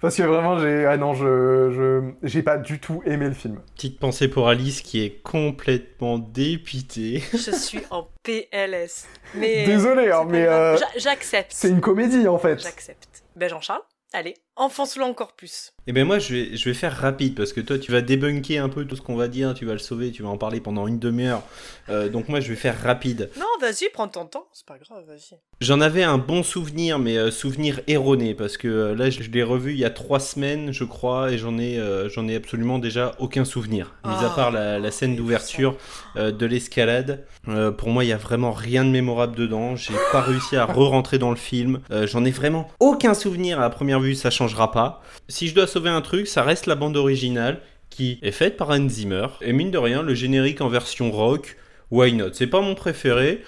Parce que vraiment, j'ai. Ah non, je. je- J'ai pas du tout aimé le film. Petite pensée pour Alice qui est complètement dépitée. Je suis en PLS. Mais Désolé, hein, mais, euh, J'a- J'accepte. C'est une comédie en fait. J'accepte. Ben Jean-Charles, allez, enfonce-le encore plus. Et ben moi je vais, je vais faire rapide parce que toi tu vas débunker un peu tout ce qu'on va dire, tu vas le sauver, tu vas en parler pendant une demi-heure. Euh, donc moi je vais faire rapide. Non, vas-y, prends ton temps, c'est pas grave, vas-y. J'en avais un bon souvenir, mais euh, souvenir erroné parce que euh, là je, je l'ai revu il y a trois semaines je crois et j'en ai, j'en ai absolument déjà aucun souvenir. Mis à Ah, part la, la scène d'ouverture euh, de l'escalade, pour moi il y a vraiment rien de mémorable dedans. J'ai pas réussi à re-rentrer dans le film. J'en ai vraiment aucun souvenir à la première vue, ça changera pas. Si je dois sauver un truc, ça reste la bande originale qui est faite par Hans Zimmer. Et mine de rien, le générique en version rock, why not? C'est pas mon préféré.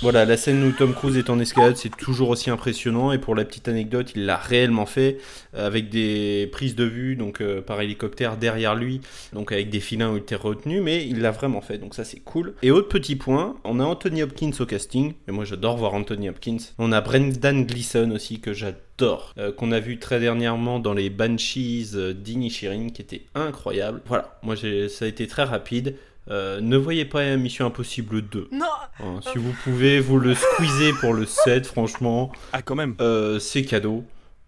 Voilà, la scène où Tom Cruise est en escalade, c'est toujours aussi impressionnant. Et pour la petite anecdote, il l'a réellement fait euh, avec des prises de vue, donc euh, par hélicoptère derrière lui, donc avec des filins où il était retenu, mais il l'a vraiment fait, donc ça c'est cool. Et autre petit point, on a Anthony Hopkins au casting, et moi j'adore voir Anthony Hopkins. On a Brendan Gleeson aussi que j'adore, euh, qu'on a vu très dernièrement dans les Banshees d'Inishirin, qui était incroyable. Voilà, moi ça a été très rapide. Euh, ne voyez pas Mission Impossible 2. Non Hein, si vous pouvez, vous le squeezez pour le 7, franchement. Ah, quand même. Euh, c'est cadeau.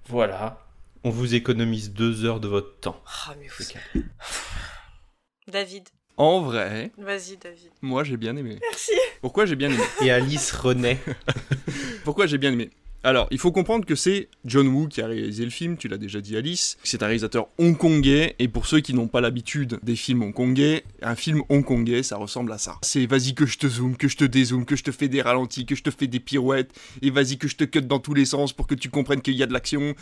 Voilà. On vous économise deux heures de votre temps. Ah, mais vous... David, En vrai, vas-y, David. moi j'ai bien aimé. Merci. Pourquoi j'ai bien aimé? Et Alice renaît. <laughs> Pourquoi j'ai bien aimé? Alors, il faut comprendre que c'est John Woo qui a réalisé le film, tu l'as déjà dit Alice. C'est un réalisateur hongkongais, et pour ceux qui n'ont pas l'habitude des films hongkongais, un film hongkongais, ça ressemble à ça. C'est vas-y que je te zoome, que je te dézoome, que je te fais des ralentis, que je te fais des pirouettes, et vas-y que je te cut dans tous les sens pour que tu comprennes qu'il y a de l'action.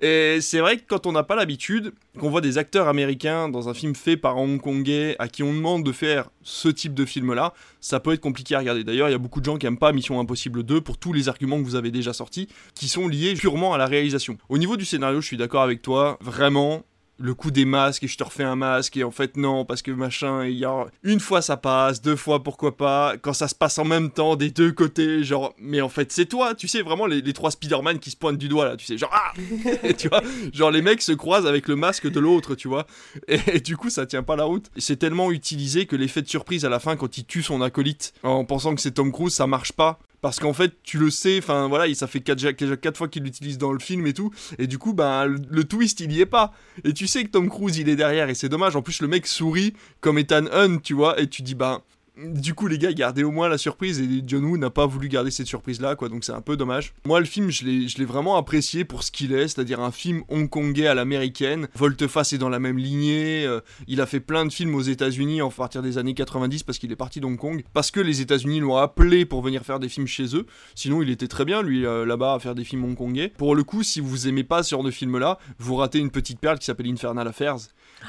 Et c'est vrai que quand on n'a pas l'habitude, qu'on voit des acteurs américains dans un film fait par un hongkongais à qui on demande de faire ce type de film-là, ça peut être compliqué à regarder. D'ailleurs, il y a beaucoup de gens qui aiment pas Mission Impossible 2 pour tous les arguments que vous avez déjà sortis, qui sont liés purement à la réalisation. Au niveau du scénario, je suis d'accord avec toi, vraiment, le coup des masques et je te refais un masque et en fait non parce que machin il y a une fois ça passe deux fois pourquoi pas quand ça se passe en même temps des deux côtés genre mais en fait c'est toi tu sais vraiment les, trois Spider-Man qui se pointent du doigt là tu sais genre ah <laughs> tu vois genre les mecs se croisent avec le masque de l'autre tu vois et, et du coup ça tient pas la route. C'est tellement utilisé que l'effet de surprise à la fin quand il tue son acolyte en pensant que c'est Tom Cruise ça marche pas parce qu'en fait tu le sais enfin voilà il ça fait quatre, déjà quatre fois qu'il l'utilise dans le film et tout. Et du coup ben le, le twist il y est pas. Et tu sais que Tom Cruise il est derrière et c'est dommage. En plus le mec sourit comme Ethan Hunt tu vois. Et tu dis ben du coup, les gars, gardez au moins la surprise et John Woo n'a pas voulu garder cette surprise-là, quoi, donc c'est un peu dommage. Moi, le film, je l'ai vraiment apprécié pour ce qu'il est, c'est-à-dire un film hongkongais à l'américaine. Volte-face est dans la même lignée. euh, il a fait plein de films aux États-Unis en partir des années 90 parce qu'il est parti d'Hong Kong, parce que les États-Unis l'ont appelé pour venir faire des films chez eux. Sinon, il était très bien, lui, euh, là-bas, à faire des films hongkongais. Pour le coup, si vous aimez pas ce genre de film-là, vous ratez une petite perle qui s'appelle Infernal Affairs.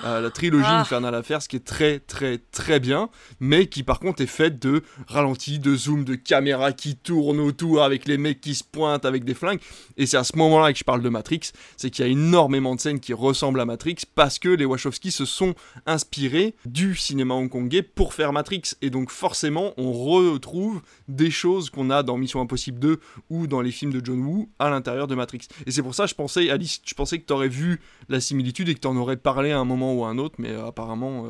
Euh, la trilogie Ah. Infernal Affairs qui est très très très bien mais qui par contre est faite de ralentis, de zoom, de caméras qui tournent autour avec les mecs qui se pointent avec des flingues. Et c'est à ce moment-là que je parle de Matrix c'est qu'il y a énormément de scènes qui ressemblent à Matrix parce que les Wachowski se sont inspirés du cinéma hongkongais pour faire Matrix. Et donc forcément on retrouve des choses qu'on a dans Mission Impossible 2 ou dans les films de John Woo à l'intérieur de Matrix. Et c'est pour ça je pensais Alice je pensais que tu aurais vu la similitude et que tu en aurais parlé à un moment ou à un autre, mais euh, apparemment,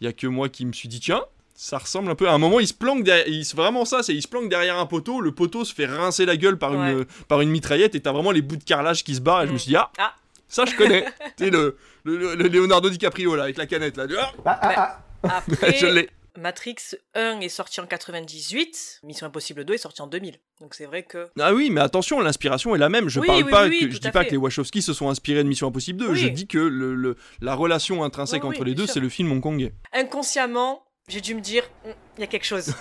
il y a que moi qui me suis dit, tiens, ça ressemble un peu. À un moment, il se planque derrière. Il, c'est vraiment ça, c'est il se planque derrière un poteau, le poteau se fait rincer la gueule par, une, Ouais. par une mitraillette et t'as vraiment les bouts de carrelage qui se barrent. Et je me Mm. suis dit, ah, Ah. ça je connais. <laughs> tu le, le, le Leonardo DiCaprio là, avec la canette là. Ah, ah, ah. Après, <laughs> je l'ai. Matrix 1 est sorti en 98, Mission Impossible 2 est sorti en 2000. Donc c'est vrai que. Ah oui, mais attention, l'inspiration est la même. Je Oui, parle oui, pas oui, que je dis pas fait. que les Wachowski se sont inspirés de Mission Impossible 2. Oui. Je dis que le, le- la relation intrinsèque entre les deux, c'est le film hongkongais. Inconsciemment, j'ai dû me dire, Hum, il y a quelque chose.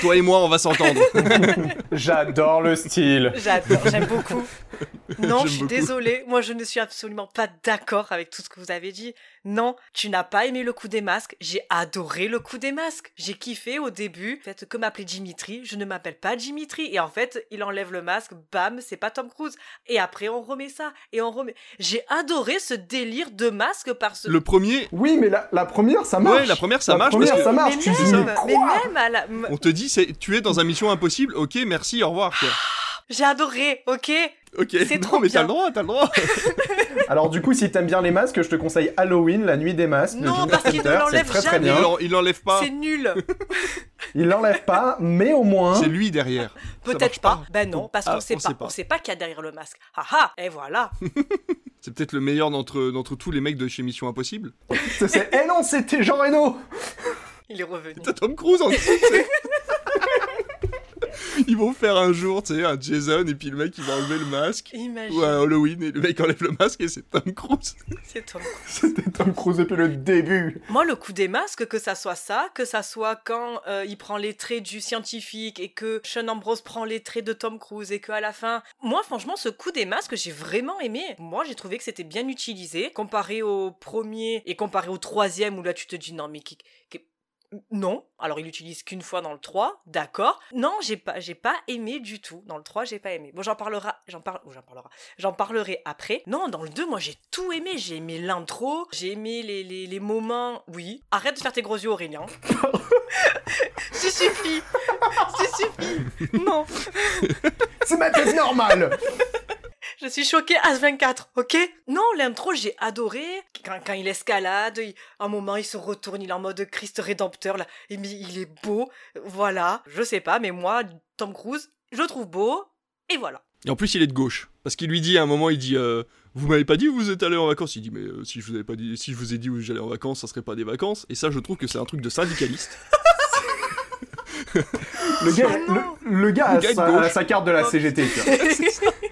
Toi et moi, on va s'entendre. <laughs> J'adore le style. J'adore, j'aime beaucoup. <laughs> Non, J'aime je suis désolée. Moi, je ne suis absolument pas d'accord avec tout ce que vous avez dit. Non, tu n'as pas aimé le coup des masques. J'ai adoré le coup des masques. J'ai kiffé au début. Faites que m'appeler Dimitri. Je ne m'appelle pas Dimitri. Et en fait, il enlève le masque. Bam, c'est pas Tom Cruise. Et après, on remet ça. Et on remet. J'ai adoré ce délire de masque parce le premier, Oui, mais la, la première, ça marche. Ouais, la première, ça La marche première, parce que- ça marche. mais Tu même, dis, mais mais quoi même à la- on te dit, c'est tu es dans un Mission Impossible. Ok, merci, au revoir. quoi. <gasps> J'ai adoré, ok Ok, C'est <laughs> non, trop mais t'as bien. le droit, t'as le droit. <laughs> Alors du coup, si t'aimes bien les masques, je te conseille Halloween, la nuit des masques de Non, Gene parce qu'il ne l'enlève très très jamais. il bien. l'en- il l'enlève pas. C'est nul. <laughs> Il l'enlève pas, mais au moins. C'est lui derrière. Peut-être marche pas. Ben non, parce qu'on Ah, sait on pas. sait pas. On sait pas qu'il y a derrière le masque. Ah ah Et voilà. C'est peut-être le meilleur d'entre d'entre tous les mecs de chez Mission Impossible. C'est- c'est- Eh non, c'était Jean Reno Il est revenu. T'as Tom Cruise en dessous. <laughs> Ils vont faire un jour, tu sais, un Jason, et puis le mec il va enlever le masque. Imagine. Ou un Halloween, et le mec enlève le masque et c'est Tom Cruise. <laughs> C'est Tom Cruise. C'était Tom Cruise depuis le début. Moi, le coup des masques, que ça soit ça, que ça soit quand euh, il prend les traits du scientifique et que Sean Ambrose prend les traits de Tom Cruise et que à la fin, moi, franchement, ce coup des masques, j'ai vraiment aimé. Moi, j'ai trouvé que c'était bien utilisé comparé au premier et comparé au troisième où là, tu te dis non, mais qui, qui- non. Alors, il l'utilise qu'une fois dans le 3, d'accord. Non, j'ai pas, j'ai pas aimé du tout. Dans le 3, j'ai pas aimé. Bon, j'en parlera, j'en parle, ou j'en parlera. J'en parlerai après. Non, dans le 2, moi, j'ai tout aimé. J'ai aimé l'intro, j'ai aimé les, les, les moments. Oui. Arrête de faire tes gros yeux, Aurélien. Ça suffit. Ça suffit. Non. C'est ma tête normale <laughs> Je suis choquée à 24, ok? Non, l'intro, j'ai adoré. Quand, quand il escalade, il- un moment, il se retourne, il est en mode Christ rédempteur, là. Et mais il est beau. Voilà. Je sais pas, mais moi, Tom Cruise, je le trouve beau. Et voilà. Et en plus, il est de gauche. Parce qu'il lui dit à un moment, il dit euh, Vous m'avez pas dit où vous êtes allé en vacances? Il dit Mais euh, si, je vous avais pas dit, si je vous ai dit où j'allais en vacances, ça serait pas des vacances. Et ça, je trouve que c'est un truc de syndicaliste. <laughs> Le gars, non. le, le gars, a, Le gars de sa, gauche. a sa carte de la Oh, CGT. <laughs>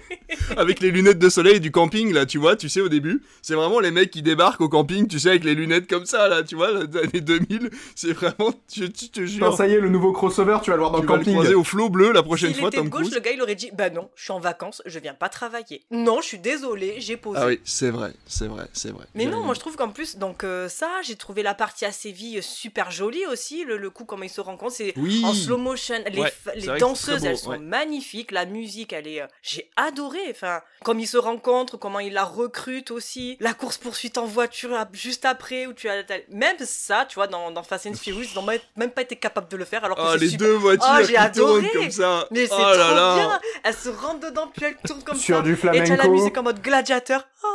tu <laughs> avec les lunettes de soleil du camping, là, tu vois, tu sais, au début. C'est vraiment les mecs qui débarquent au camping, tu sais, avec les lunettes comme ça, là, tu vois, des années 2000. C'est vraiment, je, je te jure. Putain, ça y est, le nouveau crossover, tu vas le voir dans tu le vas le camping. croiser au flot bleu la prochaine S'il fois, était de Tom gauche, Cruise. le gars, il aurait dit Bah non, je suis en vacances, je viens pas travailler. Non, je suis désolé, j'ai posé. Ah oui, c'est vrai, c'est vrai, c'est vrai. Mais non, moi je trouve qu'en plus, donc euh, ça, j'ai trouvé la partie à Séville super jolie aussi. Le, le coup, comment ils se rencontrent, c'est Oui. en slow motion. Les, Ouais, les danseuses, beau, elles sont ouais. magnifiques. La musique, elle est. euh, J'ai adoré. Enfin, comme ils se rencontrent, comment ils la recrutent aussi, la course poursuite en voiture juste après où tu as même ça, tu vois, dans, dans Fast and Furious, ils n'ont même- pas été capables de le faire alors que Ah, c'est les super- deux voitures Oh, j'ai adoré. comme ça. Mais c'est oh trop là là. bien. Elle se rentre dedans puis elle tourne comme Sur ça. du Et t'as la flamenco. musique en mode gladiateur. Ah,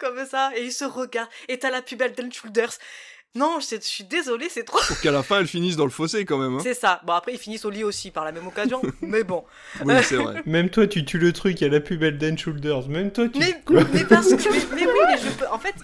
comme ça. Et ils se regardent. Et t'as la plus belle Dan Shoulders. Non, je, je suis désolée, c'est trop. Pour qu'à la fin, elles finissent dans le fossé quand même. Hein. C'est ça. Bon, après, ils finissent au lit aussi par la même occasion. <laughs> <laughs> mais bon. Oui, c'est vrai. <laughs> Même toi, tu tues le truc, il y a la plus belle Dan Shoulders. Même toi, tu. Mais, mais parce que. Mais, mais oui, mais je peux. En fait.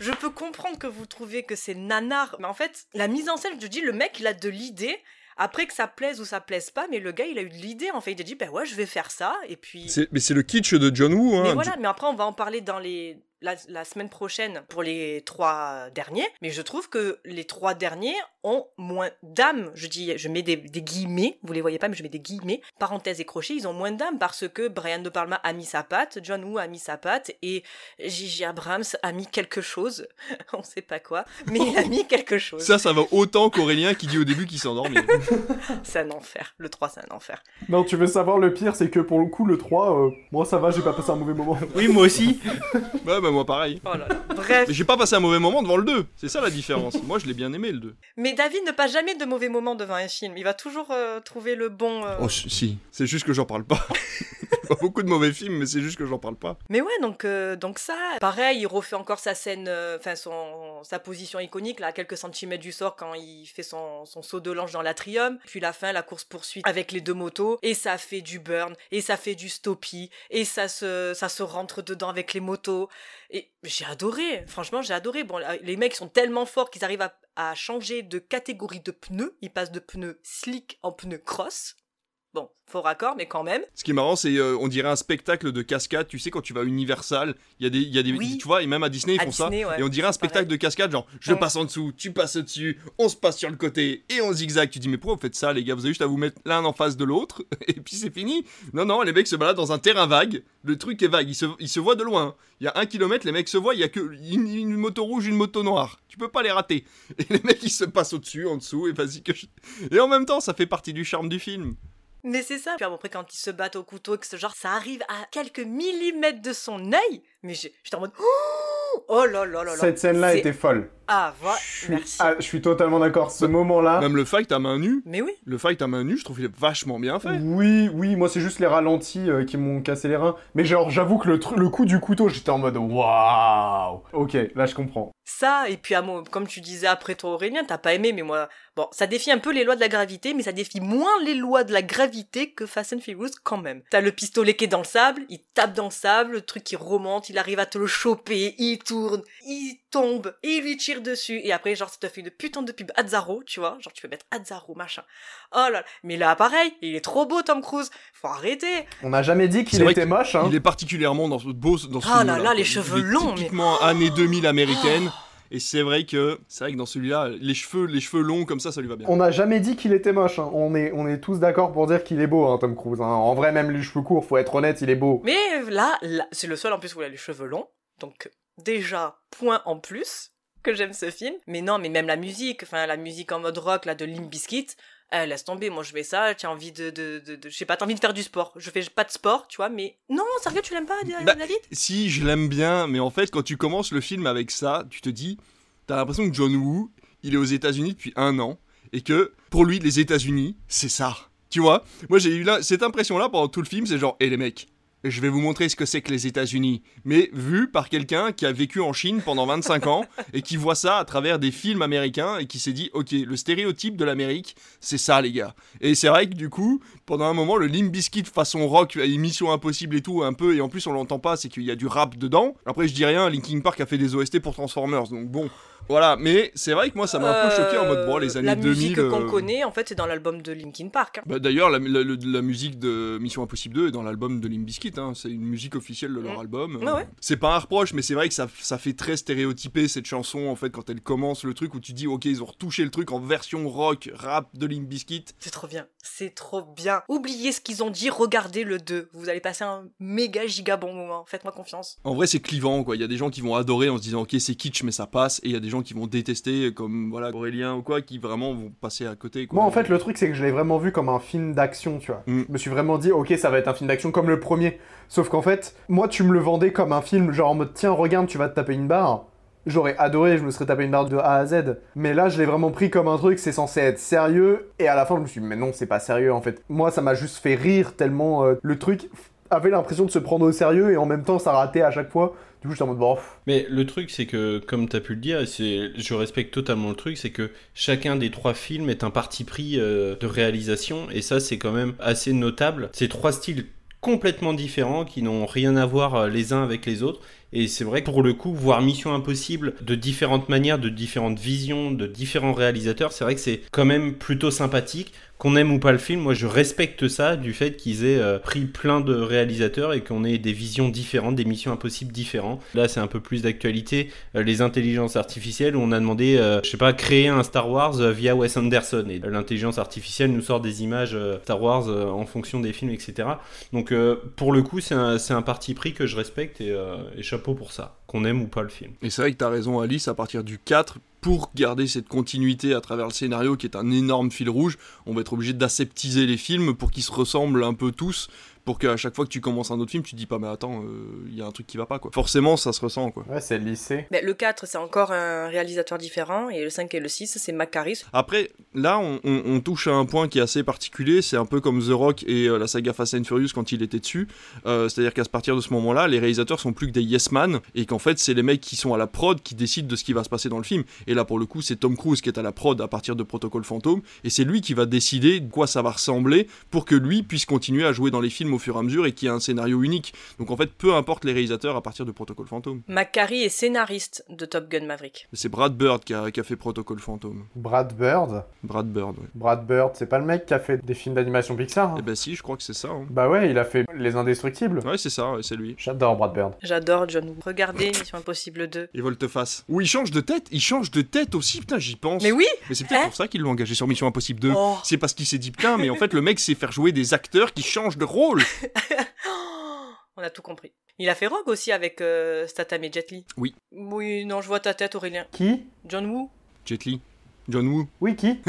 Je peux comprendre que vous trouvez que c'est nanar, mais en fait, la mise en scène, je te dis, le mec, il a de l'idée. Après que ça plaise ou ça plaise pas, mais le gars, il a eu de l'idée. En fait, il a dit, ben ouais, je vais faire ça. Et puis. C'est- Mais c'est le kitsch de John Woo. Hein. Mais voilà, mais après on va en parler dans les la, la semaine prochaine pour les trois derniers. Mais je trouve que les trois derniers ont moins d'âme. Je dis, je mets des, des guillemets, vous les voyez pas, mais je mets des guillemets, parenthèses et crochets. Ils ont moins d'âme parce que Brian De Palma a mis sa patte, John Woo a mis sa patte et Gigi Abrams a mis quelque chose. <laughs> on sait pas quoi, mais il a mis quelque chose. Ça, ça va autant qu'Aurélien qui dit au début qu'il s'est endormi. <laughs> C'est un enfer. Le 3, c'est un enfer. Non, tu veux savoir le pire, c'est que pour le coup, le 3, euh, moi ça va, j'ai pas passé un mauvais moment. Oui, moi aussi. ouais, bah moi pareil. Oh là là. Bref. Mais j'ai pas passé un mauvais moment devant le 2. C'est ça la différence. Moi, je l'ai bien aimé le 2. Mais David ne passe jamais de mauvais moments devant un film. Il va toujours euh, trouver le bon. euh, Oh, si. C'est juste que j'en parle pas. <laughs> pas beaucoup de mauvais films, mais c'est juste que j'en parle pas. Mais ouais, donc, euh, donc ça, pareil, il refait encore sa scène, enfin son sa position iconique, là, à quelques centimètres du sort quand il fait son, son saut de l'ange dans l'atrium. Puis la fin, la course-poursuite avec les deux motos. Et ça fait du burn, et ça fait du stoppie, et ça se, ça se rentre dedans avec les motos. Et j'ai adoré, franchement, j'ai adoré. Bon, les mecs sont tellement forts qu'ils arrivent à, à changer de catégorie de pneus. Ils passent de pneus slick en pneus cross. Bon, faux raccord, mais quand même. Ce qui est marrant, c'est euh, on dirait un spectacle de cascade. Tu sais, quand tu vas à Universal, il y a des, y a des, Oui. tu vois, et même à Disney ils À font Disney, ça. ouais, et on dirait un spectacle pareil. de cascade, genre je passe en dessous, tu passes au-dessus, on se passe sur le côté et on zigzag. Tu dis mais pourquoi vous faites ça, les gars? Vous avez juste à vous mettre l'un en face de l'autre <laughs> et puis c'est fini. Non, non, les mecs se baladent dans un terrain vague. Le truc est vague, ils se, ils se voient de loin. Il y a un kilomètre, les mecs se voient. Il y a que une, une moto rouge, une moto noire. Tu peux pas les rater. Et les mecs ils se passent au-dessus, en dessous et vas-y que je... Et en même temps, ça fait partie du charme du film. Mais c'est ça. Puis après, quand ils se battent au couteau, que ce genre, ça arrive à quelques millimètres de son œil. Mais j'étais en mode. <gasps> Oh, oh là là là. Cette scène-là était folle. Ah, suis, Merci. ah, je suis totalement d'accord. Ce moment-là. Même le fight à main nue. Mais oui. Le fight à main nue, je trouve qu'il est vachement bien fait. Oui, oui, moi c'est juste les ralentis euh, qui m'ont cassé les reins. Mais genre, j'avoue que le, le coup du couteau, j'étais en mode waouh. Ok, là je comprends. Ça, et puis à moi, comme tu disais après toi Aurélien, t'as pas aimé, mais moi, bon, ça défie un peu les lois de la gravité, mais ça défie moins les lois de la gravité que Fast and Furious quand même. T'as le pistolet qui est dans le sable, il tape dans le sable, le truc qui remonte, il arrive à te le choper, il tourne, il tombe, et il lui tire dessus, et après, genre, ça te fait une putain de pub Azzaro, tu vois, genre, tu peux mettre Azzaro, machin. Oh là là, mais là, pareil, il est trop beau, Tom Cruise, faut arrêter. On n'a jamais dit qu'il était moche, hein. Il est particulièrement dans ce beau dans ce Ah là là, les Il cheveux est longs, mais-. Typiquement années 2000 américaine. Et c'est vrai que c'est vrai que dans celui-là, les cheveux, les cheveux longs comme ça, ça lui va bien. On n'a jamais dit qu'il était moche. hein. On, est, on est tous d'accord pour dire qu'il est beau, hein, Tom Cruise. hein. En vrai, même les cheveux courts, faut être honnête, il est beau. Mais là, là c'est le seul en plus où il a les cheveux longs. Donc déjà, point en plus que j'aime ce film. Mais non, mais même la musique, enfin la musique en mode rock là de Limp Bizkit, eh, laisse tomber, moi je vais ça, tu as envie de, de, de, de- je sais pas, t'as envie de faire du sport. Je fais pas de sport, tu vois, mais non, sérieux, tu l'aimes pas, Bah, David Si, je l'aime bien, mais en fait, quand tu commences le film avec ça, tu te dis, t'as l'impression que John Woo, il est aux États-Unis depuis un an, et que pour lui, les États-Unis, c'est ça. Tu vois? Moi, j'ai eu là, cette impression-là pendant tout le film, c'est genre, hé les mecs, je vais vous montrer ce que c'est que les États-Unis. Mais vu par quelqu'un qui a vécu en Chine pendant 25 ans et qui voit ça à travers des films américains et qui s'est dit, ok, le stéréotype de l'Amérique, c'est ça, les gars. Et c'est vrai que du coup, pendant un moment, le Limp Bizkit façon rock, émission impossible et tout, un peu, et en plus on l'entend pas, c'est qu'il y a du rap dedans. Après, je dis rien, Linkin Park a fait des OST pour Transformers, donc bon. Voilà, mais c'est vrai que moi ça m'a un peu choqué en mode, bon, les années Euh, La 2000. musique qu'on euh, connaît, en fait, c'est dans l'album de Linkin Park. hein. bah, D'ailleurs, la, la- la- la musique de Mission Impossible 2 est dans l'album de Limp Bizkit. Hein. C'est une musique officielle de leur Mm. album. Ah ouais. C'est pas un reproche, mais c'est vrai que ça, ça fait très stéréotypé cette chanson en fait quand elle commence le truc où tu dis ok ils ont retouché le truc en version rock rap de Limp Bizkit. C'est trop bien, c'est trop bien. Oubliez ce qu'ils ont dit, regardez le 2. Vous allez passer un méga giga bon moment, faites-moi confiance. En vrai c'est clivant quoi. Il y a des gens qui vont adorer en se disant ok c'est kitsch mais ça passe et il y a des gens qui vont détester, comme voilà Aurélien ou quoi, qui vraiment vont passer à côté. Quoi. Moi, en fait, le truc, c'est que je l'ai vraiment vu comme un film d'action, tu vois. Mm. Je me suis vraiment dit, ok, ça va être un film d'action comme le premier. Sauf qu'en fait, moi, tu me le vendais comme un film, genre en mode, tiens, regarde, tu vas te taper une barre. J'aurais adoré, je me serais tapé une barre de A à Z. Mais là, je l'ai vraiment pris comme un truc, c'est censé être sérieux. Et à la fin, je me suis dit, mais non, c'est pas sérieux, en fait. Moi, ça m'a juste fait rire tellement euh, le truc avait l'impression de se prendre au sérieux et en même temps, ça ratait à chaque fois. Mais le truc, c'est que, comme tu as pu le dire, je respecte totalement le truc, c'est que chacun des trois films est un parti pris euh, de réalisation, et ça, c'est quand même assez notable. C'est trois styles complètement différents qui n'ont rien à voir euh, les uns avec les autres. Et c'est vrai que pour le coup, voir Mission Impossible de différentes manières, de différentes visions, de différents réalisateurs, c'est vrai que c'est quand même plutôt sympathique. Qu'on aime ou pas le film, moi je respecte ça du fait qu'ils aient euh, pris plein de réalisateurs et qu'on ait des visions différentes, des missions impossibles différentes. Là c'est un peu plus d'actualité, euh, les intelligences artificielles où on a demandé, euh, je sais pas, créer un Star Wars via Wes Anderson et l'intelligence artificielle nous sort des images Star Wars en fonction des films, etc. Donc pour le coup c'est un, parti pris que je respecte et, et pour ça, qu'on aime ou pas le film. Et c'est vrai que t'as raison, Alice, à partir du 4, pour garder cette continuité à travers le scénario qui est un énorme fil rouge, on va être obligé d'aseptiser les films pour qu'ils se ressemblent un peu tous, pour qu'à chaque fois que tu commences un autre film, tu te dis pas, mais attends, il y a un truc qui va pas, quoi. Forcément, ça se ressent, quoi. Ouais, c'est le lycée. Mais le 4, c'est encore un réalisateur différent, et le 5 et le 6, c'est Macari. Après, là, on, on- on touche à un point qui est assez particulier. C'est un peu comme The Rock et euh, la saga Fast and Furious quand il était dessus. Euh, C'est-à-dire qu'à partir de ce moment-là, les réalisateurs sont plus que des yes man et qu'en fait, c'est les mecs qui sont à la prod qui décident de ce qui va se passer dans le film. Et là, pour le coup, c'est Tom Cruise qui est à la prod à partir de Protocol Fantôme et c'est lui qui va décider de quoi ça va ressembler pour que lui puisse continuer à jouer dans les films au fur et à mesure et qu'il y ait un scénario unique. Donc en fait, peu importe les réalisateurs à partir de Protocol Fantôme. Macari est scénariste de Top Gun Maverick. C'est Brad Bird qui a, qui a fait Protocol Fantôme. Brad Bird. Brad Bird, ouais. Brad Bird, c'est pas le mec qui a fait des films d'animation Pixar. hein Eh ben si, je crois que c'est ça. hein. Bah ouais, il a fait Les Indestructibles. Ouais, c'est ça, ouais, c'est lui. J'adore Brad Bird. J'adore John Woo. Regardez Mission Impossible 2. Et volte-face. Ou il change de tête, il change de tête aussi, putain, j'y pense. Mais oui Mais c'est peut-être Hein pour ça qu'ils l'ont engagé sur Mission Impossible 2. Oh. C'est parce qu'il s'est dit, putain, mais en fait, le mec sait faire jouer des acteurs qui changent de rôle. <laughs> On a tout compris. Il a fait Rogue aussi avec euh, Statham et Jet Li. Oui. Oui, non, je vois ta tête, Aurélien. Qui? John Woo Jet Li. John Woo. Oui, qui?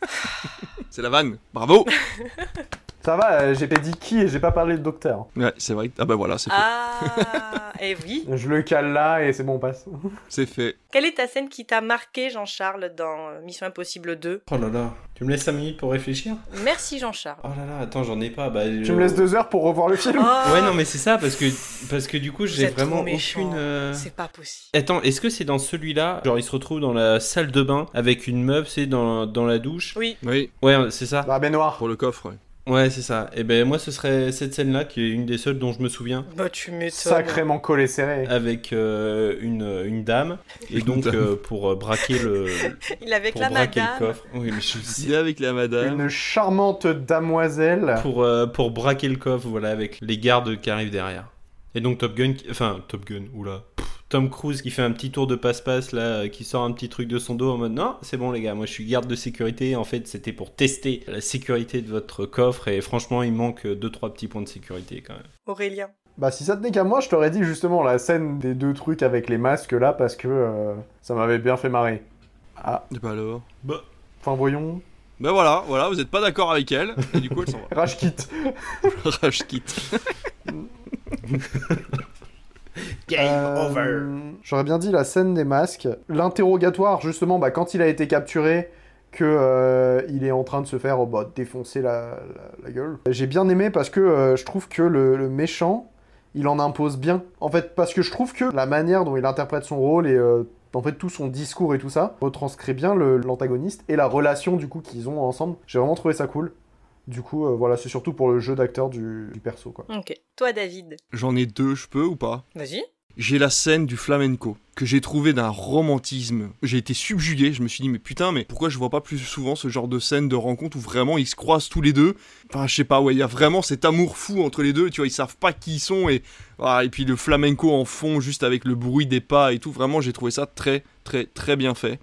<laughs> C'est la vanne. Bravo. <laughs> Ça va, euh, j'ai pas dit qui et j'ai pas parlé de docteur. Ouais, c'est vrai. Ah bah voilà, c'est fait. Ah, eh oui. <laughs> Je le cale là et c'est bon, on passe. <laughs> C'est fait. Quelle est ta scène qui t'a marqué, Jean-Charles, dans euh, Mission Impossible 2 Oh là là, tu me laisses 5 minutes pour réfléchir? Merci, Jean-Charles. Oh là là, attends, j'en ai pas. Bah, Tu me laisses deux heures pour revoir le film Oh, Ouais, non, mais c'est ça, parce que, parce que du coup, j'ai vraiment aucune. euh, C'est pas possible. Attends, est-ce que c'est dans celui-là? Genre, il se retrouve dans la salle de bain avec une meuf, c'est dans, dans la douche? Oui. Oui, Ouais, c'est ça. La baignoire. pour le coffre, ouais. Ouais, c'est ça. Et ben, moi, ce serait cette scène-là qui est une des seules dont je me souviens. Bah, tu m'étonnes. Sacrément collé serré. Avec euh, une, une dame. Et donc, euh, pour euh, braquer le. <laughs> Il est avec pour la braquer madame. le coffre. Oui, mais je Il est avec la madame. Une charmante damoiselle. pour, euh, pour braquer le coffre, voilà, avec les gardes qui arrivent derrière. Et donc Top Gun, qui- enfin Top Gun, oula. Pff, Tom Cruise qui fait un petit tour de passe-passe là, qui sort un petit truc de son dos en mode non, c'est bon les gars, moi je suis garde de sécurité. En fait, c'était pour tester la sécurité de votre coffre et franchement, il manque 2-3 petits points de sécurité quand même. Aurélien. Bah si ça tenait qu'à moi, je t'aurais dit justement la scène des deux trucs avec les masques là parce que euh, ça m'avait bien fait marrer. Ah, Et bah alors. Bah, enfin voyons. Bah voilà, voilà, vous êtes pas d'accord avec elle. Et du coup, elle s'en va. Rage <laughs> kit. Rage quitte. <laughs> <laughs> <laughs> Euh, J'aurais bien dit la scène des masques. L'interrogatoire, justement, bah, quand il a été capturé, que euh, il est en train de se faire oh, bah, défoncer la, la- la gueule. J'ai bien aimé parce que euh, je trouve que le, le méchant, il en impose bien. En fait, parce que je trouve que la manière dont il interprète son rôle et euh, en fait tout son discours et tout ça retranscrit bien l'antagoniste et la relation du coup qu'ils ont ensemble. J'ai vraiment trouvé ça cool. Du coup, euh, voilà, c'est surtout pour le jeu d'acteur du, du perso, quoi. Ok. Toi, David. J'en ai deux, je peux ou pas? Vas-y. J'ai la scène du flamenco que j'ai trouvé d'un romantisme. J'ai été subjugué, je me suis dit mais putain mais pourquoi je vois pas plus souvent ce genre de scène de rencontre où vraiment ils se croisent tous les deux? Enfin je sais pas ouais, il y a vraiment cet amour fou entre les deux, tu vois, ils savent pas qui ils sont et voilà, et puis le flamenco en fond juste avec le bruit des pas et tout, vraiment j'ai trouvé ça très très très bien fait.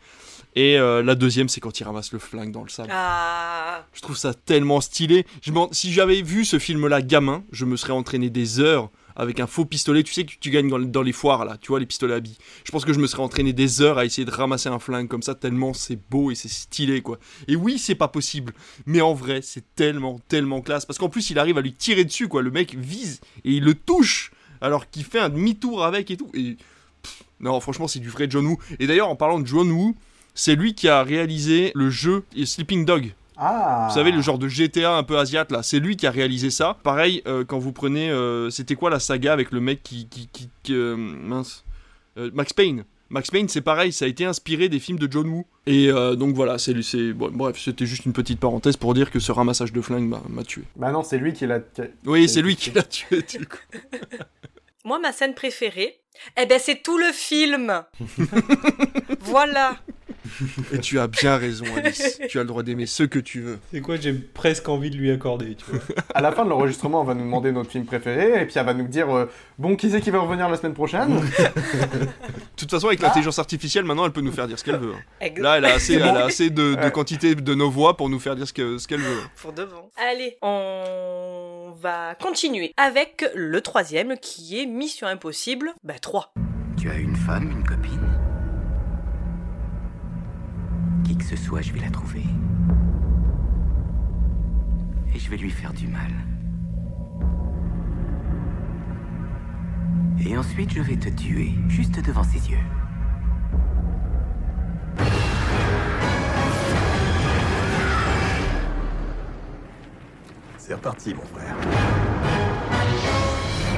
Et euh, la deuxième c'est quand il ramasse le flingue dans le sable. Ah. Je trouve ça tellement stylé. Je si j'avais vu ce film-là gamin, je me serais entraîné des heures avec un faux pistolet, tu sais que tu gagnes dans, dans les foires là, tu vois les pistolets à billes. Je pense que je me serais entraîné des heures à essayer de ramasser un flingue comme ça tellement c'est beau et c'est stylé quoi. Et oui, c'est pas possible, mais en vrai, c'est tellement tellement classe parce qu'en plus il arrive à lui tirer dessus quoi, le mec vise et il le touche alors qu'il fait un demi-tour avec et tout et pff, non, franchement, c'est du vrai John Woo. Et d'ailleurs, en parlant de John Woo, c'est lui qui a réalisé le jeu Sleeping Dog. Ah Vous savez, le genre de GTA un peu asiate là, c'est lui qui a réalisé ça. Pareil, euh, quand vous prenez. euh, C'était quoi la saga avec le mec qui. qui, qui- qui, euh, mince. Euh, Max Payne. Max Payne, c'est pareil, ça a été inspiré des films de John Woo. Et euh, donc voilà, c'est. c'est- bon, bref, c'était juste une petite parenthèse pour dire que ce ramassage de flingues m'a tué. Bah non, c'est lui qui l'a. Oui, c'est lui qui l'a tué, du coup. <laughs> <laughs> Moi, ma scène préférée, eh ben, c'est tout le film. <laughs> voilà. Et tu as bien raison, Alice. <laughs> tu as le droit d'aimer ce que tu veux. C'est quoi, j'ai presque envie de lui accorder, tu vois. À la fin de l'enregistrement, on va nous demander notre film préféré, et puis elle va nous dire euh, Bon, qui c'est qui va revenir la semaine prochaine? De toute façon, avec l'intelligence artificielle, maintenant, elle peut nous faire dire ce qu'elle veut. Là, elle a assez, elle a assez de, de Ouais. quantité de nos voix pour nous faire dire ce que- ce qu'elle veut. Pour de bon. Allez, on va continuer avec le troisième qui est Mission Impossible, bah 3. Tu as une femme, une copine? Qui que ce soit, je vais la trouver. Et je vais lui faire du mal. Et ensuite, je vais te tuer, juste devant ses yeux. C'est reparti, mon frère.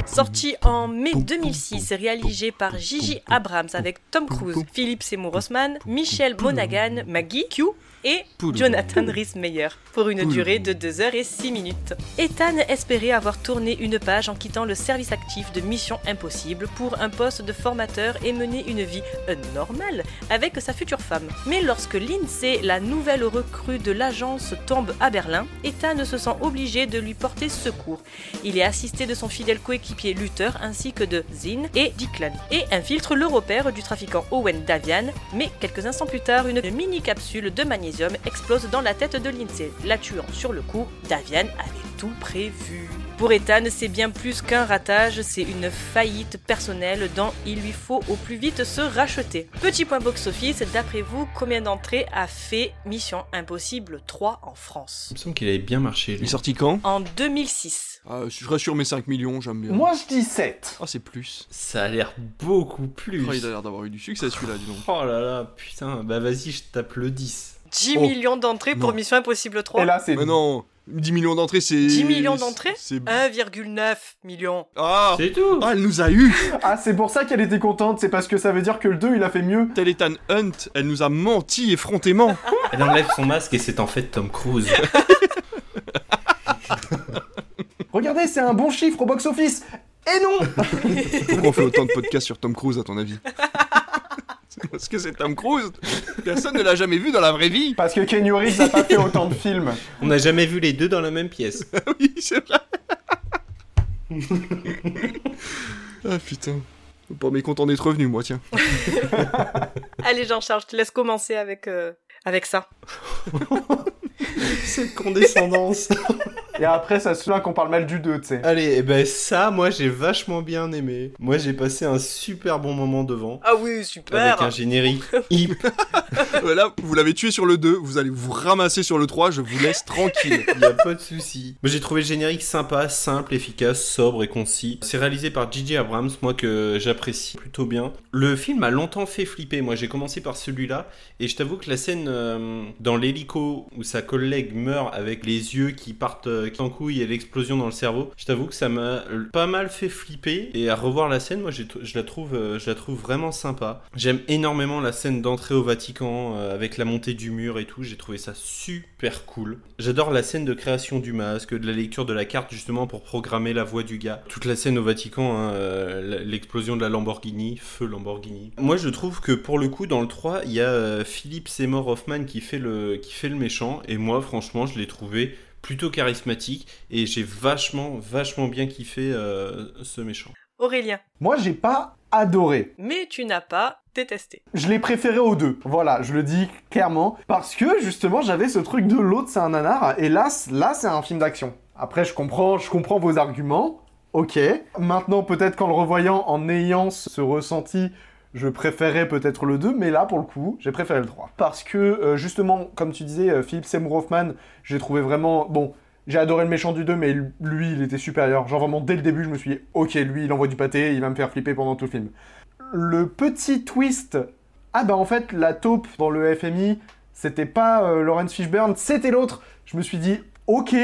Sorti en mai 2006, réalisé par Gigi Abrams avec Tom Cruise, Philippe Seymour Hoffman, Michel Monaghan, Maggie Q et Jonathan Rhys-Meyer pour une durée de 2 heures et 6 minutes. Ethan espérait avoir tourné une page en quittant le service actif de Mission Impossible pour un poste de formateur et mener une vie euh, normale avec sa future femme. Mais lorsque Lindsay, la nouvelle recrue de l'agence, tombe à Berlin, Ethan se sent obligé de lui porter secours. Il est assisté de son fidèle coéquipier Luther ainsi que de Zin et Declan et infiltre le repère du trafiquant Owen Davian. Mais quelques instants plus tard, une mini capsule de magnésium explose dans la tête de Lindsay, la tuant sur le coup. Davian avait tout prévu. Pour Ethan, c'est bien plus qu'un ratage, c'est une faillite personnelle dont il lui faut au plus vite se racheter. Petit point box-office, d'après vous, combien d'entrées a fait Mission Impossible 3 en France? Il me semble qu'il avait bien marché. Il est sorti quand? En 2006. ah, Je reste sur mes 5 millions, j'aime bien. Moi, je dis 7. Ah, c'est plus. Ça a l'air beaucoup plus. Oh, il a l'air d'avoir eu du succès celui-là, dis donc. Oh là là, putain, bah vas-y, je tape le 10. 10 Oh. millions d'entrées pour Non. Mission Impossible 3. Et là, c'est. Mais non 10 millions d'entrées, c'est. 10 millions d'entrées C'est. 1,9 million. Ah C'est tout Ah, elle nous a eu Ah, c'est pour ça qu'elle était contente, c'est parce que ça veut dire que le 2 il a fait mieux. Tel Ethan Hunt, elle nous a menti effrontément. <laughs> Elle enlève son masque et c'est en fait Tom Cruise. <laughs> Regardez, c'est un bon chiffre au box-office. Et non <laughs> Pourquoi on fait autant de podcasts sur Tom Cruise, à ton avis? Parce que c'est Tom Cruise Personne ne l'a jamais vu dans la vraie vie Parce que Kenny Reeves n'a pas fait autant de films. On n'a jamais vu les deux dans la même pièce. <laughs> Oui, c'est vrai <laughs> Ah putain. Pas mécontent d'être revenu, moi, tiens. <laughs> Allez Jean-Charles, je te laisse commencer avec, euh, avec ça. <laughs> Cette condescendance. Et après, ça se souvient qu'on parle mal du 2, tu sais. Allez, et ben ça, moi j'ai vachement bien aimé. Moi j'ai passé un super bon moment devant. Ah oui, super Avec un générique <laughs> hyper. Voilà, vous l'avez tué sur le 2, vous allez vous ramasser sur le 3, je vous laisse tranquille. <laughs> Y a pas de souci. Mais j'ai trouvé le générique sympa, simple, efficace, sobre et concis. C'est réalisé par J.J. Abrams, moi que j'apprécie plutôt bien. Le film a longtemps fait flipper. Moi j'ai commencé par celui-là et je t'avoue que la scène euh, dans l'hélico où sa collègue meurt avec les yeux qui partent euh, en couille et l'explosion dans le cerveau, je t'avoue que ça m'a pas mal fait flipper. Et à revoir la scène, moi je la trouve, euh, je la trouve vraiment sympa. J'aime énormément la scène d'entrée au Vatican euh, avec la montée du mur et tout. J'ai trouvé ça super cool. J'adore la scène de création du masque, de la lecture de la carte justement pour programmer la voix du gars. Toute la scène au Vatican, hein, euh, l'explosion de la Lamborghini, feu Lamborghini. Moi je trouve que pour le coup dans le 3, il y a euh, Philippe Seymour Hoffman qui fait, le, qui fait le méchant. Moi franchement je l'ai trouvé plutôt charismatique et j'ai vachement, vachement bien kiffé euh, ce méchant. Aurélien. Moi, j'ai pas adoré. Mais tu n'as pas détesté. Je l'ai préféré aux deux. Voilà, je le dis clairement. Parce que, justement, j'avais ce truc de l'autre, c'est un nanar. Et là, là c'est un film d'action. Après, je comprends, je comprends vos arguments. Ok. Maintenant, peut-être qu'en le revoyant, en ayant ce ressenti, je préférais peut-être le 2, mais là, pour le coup, j'ai préféré le 3. Parce que, euh, justement, comme tu disais, euh, Philippe Seymour j'ai trouvé vraiment... Bon, j'ai adoré le méchant du 2, mais lui, il était supérieur. Genre vraiment, dès le début, je me suis dit, ok, lui, il envoie du pâté, il va me faire flipper pendant tout le film. Le petit twist... Ah bah en fait, la taupe dans le FMI, c'était pas euh, Lawrence Fishburne, c'était l'autre. Je me suis dit, ok,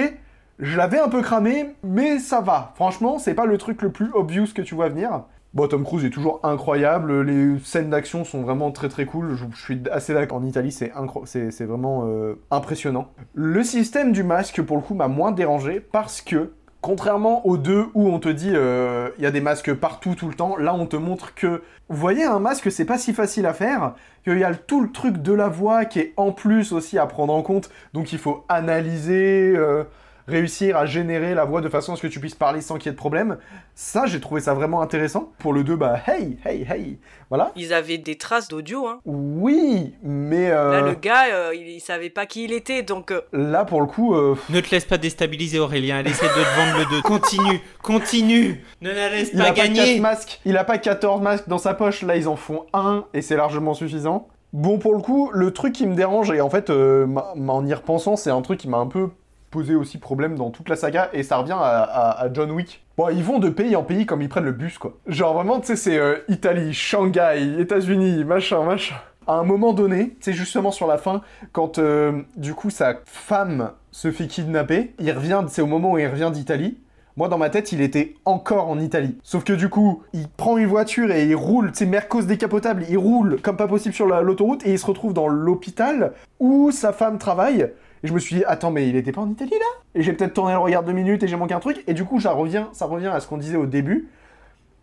je l'avais un peu cramé, mais ça va. Franchement, c'est pas le truc le plus obvious que tu vois venir. Bon, Tom Cruise est toujours incroyable, les scènes d'action sont vraiment très très cool, je, suis assez d'accord, en Italie c'est c'est vraiment euh, impressionnant. Le système du masque pour le coup m'a moins dérangé parce que, contrairement aux deux où on te dit euh, il y a des masques partout tout le temps, là on te montre que, vous voyez un masque c'est pas si facile à faire, qu'il y a tout le truc de la voix qui est en plus aussi à prendre en compte, donc il faut analyser... euh, réussir à générer la voix de façon à ce que tu puisses parler sans qu'il y ait de problème. Ça, j'ai trouvé ça vraiment intéressant. Pour le 2, bah, hey, hey, hey, voilà. Ils avaient des traces d'audio, hein. Oui, mais euh, Là, le gars, euh, il, il savait pas qui il était, donc... euh, là, pour le coup, euh, Ne te laisse pas déstabiliser Aurélien, elle essaie de te vendre le 2. <laughs> Continue, continue, ne la laisse il pas a pas gagner. 4 masques, il a pas 14 masques dans sa poche, là, ils en font un, et c'est largement suffisant. Bon, pour le coup, le truc qui me dérange, et en fait, euh, en y repensant, c'est un truc qui m'a un peu posé aussi problème dans toute la saga, et ça revient à, John Wick. Bon, ils vont de pays en pays comme ils prennent le bus, quoi. Genre vraiment, tu sais, c'est euh, Italie, Shanghai, États-Unis, machin, machin. À un moment donné, c'est justement sur la fin, quand euh, du coup sa femme se fait kidnapper, il revient, c'est au moment où il revient d'Italie. Moi, dans ma tête, il était encore en Italie. Sauf que du coup, il prend une voiture et il roule, sais, Mercos décapotable, il roule comme pas possible sur la- l'autoroute et il se retrouve dans l'hôpital où sa femme travaille. Et je me suis dit, attends, mais il était pas en Italie là? Et j'ai peut-être tourné le regard deux minutes et j'ai manqué un truc. Et du coup, ça revient, ça à ce qu'on disait au début.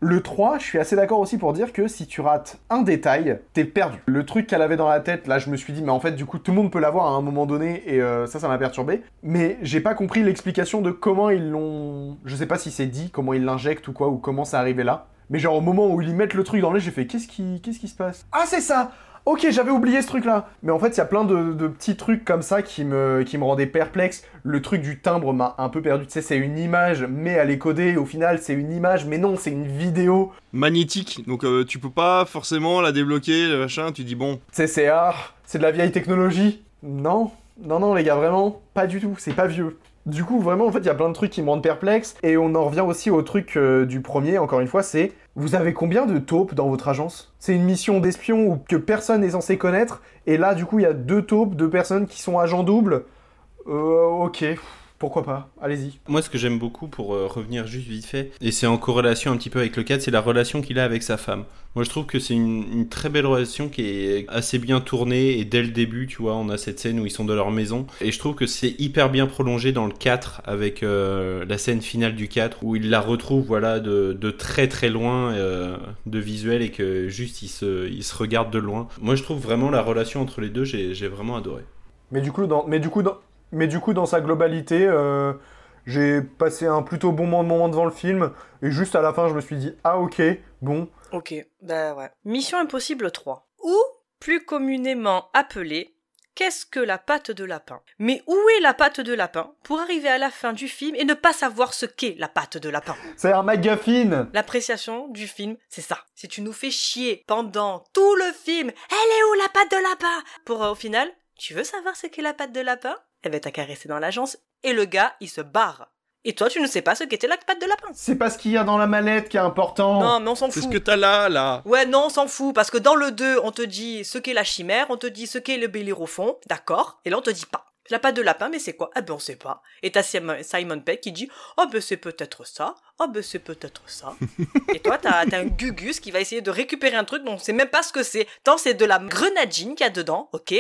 Le 3, je suis assez d'accord aussi pour dire que si tu rates un détail, t'es perdu. Le truc qu'elle avait dans la tête, là, je me suis dit, mais en fait, du coup, tout le monde peut l'avoir à un moment donné, et euh, ça, ça m'a perturbé. Mais j'ai pas compris l'explication de comment ils l'ont. Je sais pas si c'est dit, comment ils l'injectent ou quoi, ou comment c'est arrivé là. Mais genre, au moment où ils mettent le truc dans lait, j'ai fait, qu'est-ce qui, qu'est-ce qui se passe? Ah, c'est ça Ok, j'avais oublié ce truc-là. Mais en fait, il y a plein de, de petits trucs comme ça qui me, qui me rendaient perplexe. Le truc du timbre m'a un peu perdu. Tu sais, c'est une image, mais elle est codée. Au final, c'est une image, mais non, c'est une vidéo. Magnétique, donc euh, tu peux pas forcément la débloquer, le machin, tu dis bon, Tu sais, c'est ah, c'est de la vieille technologie. Non, non, non, les gars, vraiment, pas du tout. C'est pas vieux. Du coup, vraiment, en fait, il y a plein de trucs qui me rendent perplexe. Et on en revient aussi au truc euh, du premier, encore une fois, c'est vous avez combien de taupes dans votre agence? C'est une mission d'espion que personne n'est censé connaître. Et là, du coup, il y a deux taupes, deux personnes qui sont agents doubles. Euh, ok, pourquoi pas Allez-y. Moi, ce que j'aime beaucoup, pour euh, revenir juste vite fait, et c'est en corrélation un petit peu avec le 4, c'est la relation qu'il a avec sa femme. Moi, je trouve que c'est une, une très belle relation qui est assez bien tournée, et dès le début, tu vois, on a cette scène où ils sont dans leur maison, et je trouve que c'est hyper bien prolongé dans le 4, avec euh, la scène finale du 4, où il la retrouve, voilà, de, de très très loin, euh, de visuel, et que juste, ils se, ils se regardent de loin. Moi, je trouve vraiment la relation entre les deux, j'ai j'ai vraiment adoré. Mais du coup, dans, mais du coup, dans, mais du coup, dans sa globalité, euh, j'ai passé un plutôt bon moment devant le film. Et juste à la fin, je me suis dit, ah ok, bon. Ok, bah ouais. Mission Impossible 3. Ou, plus communément appelé, qu'est-ce que la patte de lapin? Mais où est la patte de lapin pour arriver à la fin du film et ne pas savoir ce qu'est la patte de lapin? C'est un MacGuffin L'appréciation du film, c'est ça. Si tu nous fais chier pendant tout le film, elle est où la patte de lapin? Pour euh, au final, tu veux savoir ce qu'est la patte de lapin? T'as qu'à rester dans l'agence et le gars, il se barre. Et toi, tu ne sais pas ce qu'était la patte de lapin. C'est pas ce qu'il y a dans la mallette qui est important. Non, mais on s'en c'est fout. ce que t'as là, là. Ouais, non, on s'en fout, parce que dans le 2, on te dit ce qu'est la chimère, on te dit ce qu'est le bélirophon, d'accord, et là on te dit pas. La patte de lapin, mais c'est quoi? Ah ben on sait pas. Et t'as Simon Simon Pegg qui dit Oh ben c'est peut-être ça, oh ben c'est peut-être ça. <laughs> et toi t'as t'as un Gugus qui va essayer de récupérer un truc dont on sait même pas ce que c'est. Tant c'est de la grenadine qu'il y a dedans, ok?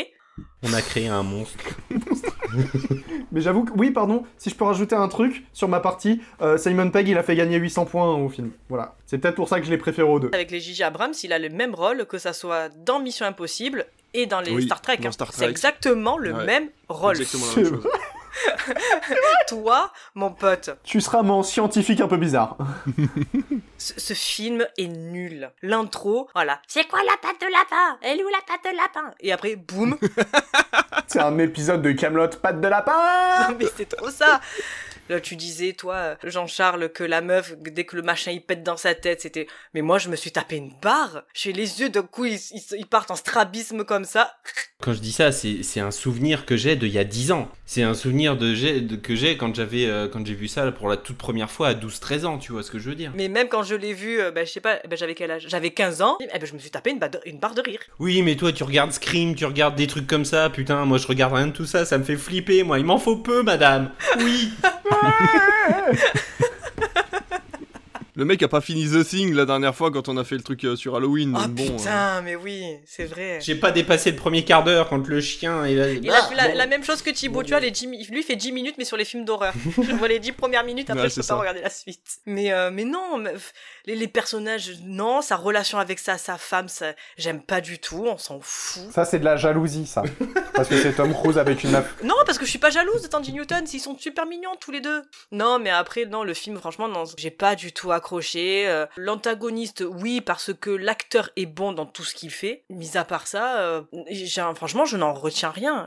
On a créé un monstre. <laughs> Mais j'avoue que, oui, pardon, si je peux rajouter un truc sur ma partie, euh, Simon Pegg, il a fait gagner 800 points au film. Voilà. C'est peut-être pour ça que je l'ai préféré aux deux. Avec les Gigi Abrams, il a le même rôle que ça soit dans Mission Impossible et dans les Oui, Star Trek. hein. C'est exactement le Ouais. même rôle. Exactement la C'est même chose. <laughs> Toi, mon pote, Tu seras mon scientifique un peu bizarre. <laughs> Ce, ce film est nul. L'intro, voilà. C'est quoi la patte de lapin? Elle est où la patte de lapin? Et après, boum. <laughs> C'est un épisode de Camelot, patte de lapin Non, mais c'est trop ça. Là, tu disais, toi, Jean-Charles, que la meuf, dès que le machin il pète dans sa tête, c'était. Mais moi, je me suis tapé une barre. J'ai les yeux d'un coup, ils, ils- ils partent en strabisme comme ça. Quand je dis ça, c'est c'est un souvenir que j'ai d'il y a 10 ans. C'est un souvenir de, j'ai- de- que j'ai quand j'avais euh, quand j'ai vu ça pour la toute première fois à 12-13 ans, tu vois ce que je veux dire. Mais même quand je l'ai vu, euh, ben, je sais pas, ben, j'avais quel âge? J'avais 15 ans. Eh ben, je me suis tapé une, ba- une barre de rire. Oui, mais toi tu regardes Scream, tu regardes des trucs comme ça, putain, moi je regarde rien de tout ça, ça me fait flipper, moi, il m'en faut peu, madame. Oui. <laughs> Le mec a pas fini The Thing la dernière fois quand on a fait le truc euh, sur Halloween. Ah bon, euh, putain, mais oui, c'est vrai. J'ai pas dépassé le premier quart d'heure quand le chien. Il a fait la, la même chose que Thibaut, tu vois, les 10 mi- lui fait 10 minutes mais sur les films d'horreur. <laughs> je vois les 10 premières minutes, après Ouais, je peux pas ça. regarder la suite. Mais, euh, mais non, mais, les, les personnages, non, sa relation avec sa, sa femme, ça, j'aime pas du tout, on s'en fout. Ça, c'est de la jalousie, ça. Parce que c'est Tom Cruise avec une meuf. Non, parce que je suis pas jalouse de Tandy Newton, s'ils sont super mignons tous les deux. Non, mais après, non, le film, franchement, non, j'ai pas du tout accroché. Euh, L'antagoniste, oui, parce que l'acteur est bon dans tout ce qu'il fait. Mis à part ça, euh, franchement, je n'en retiens rien.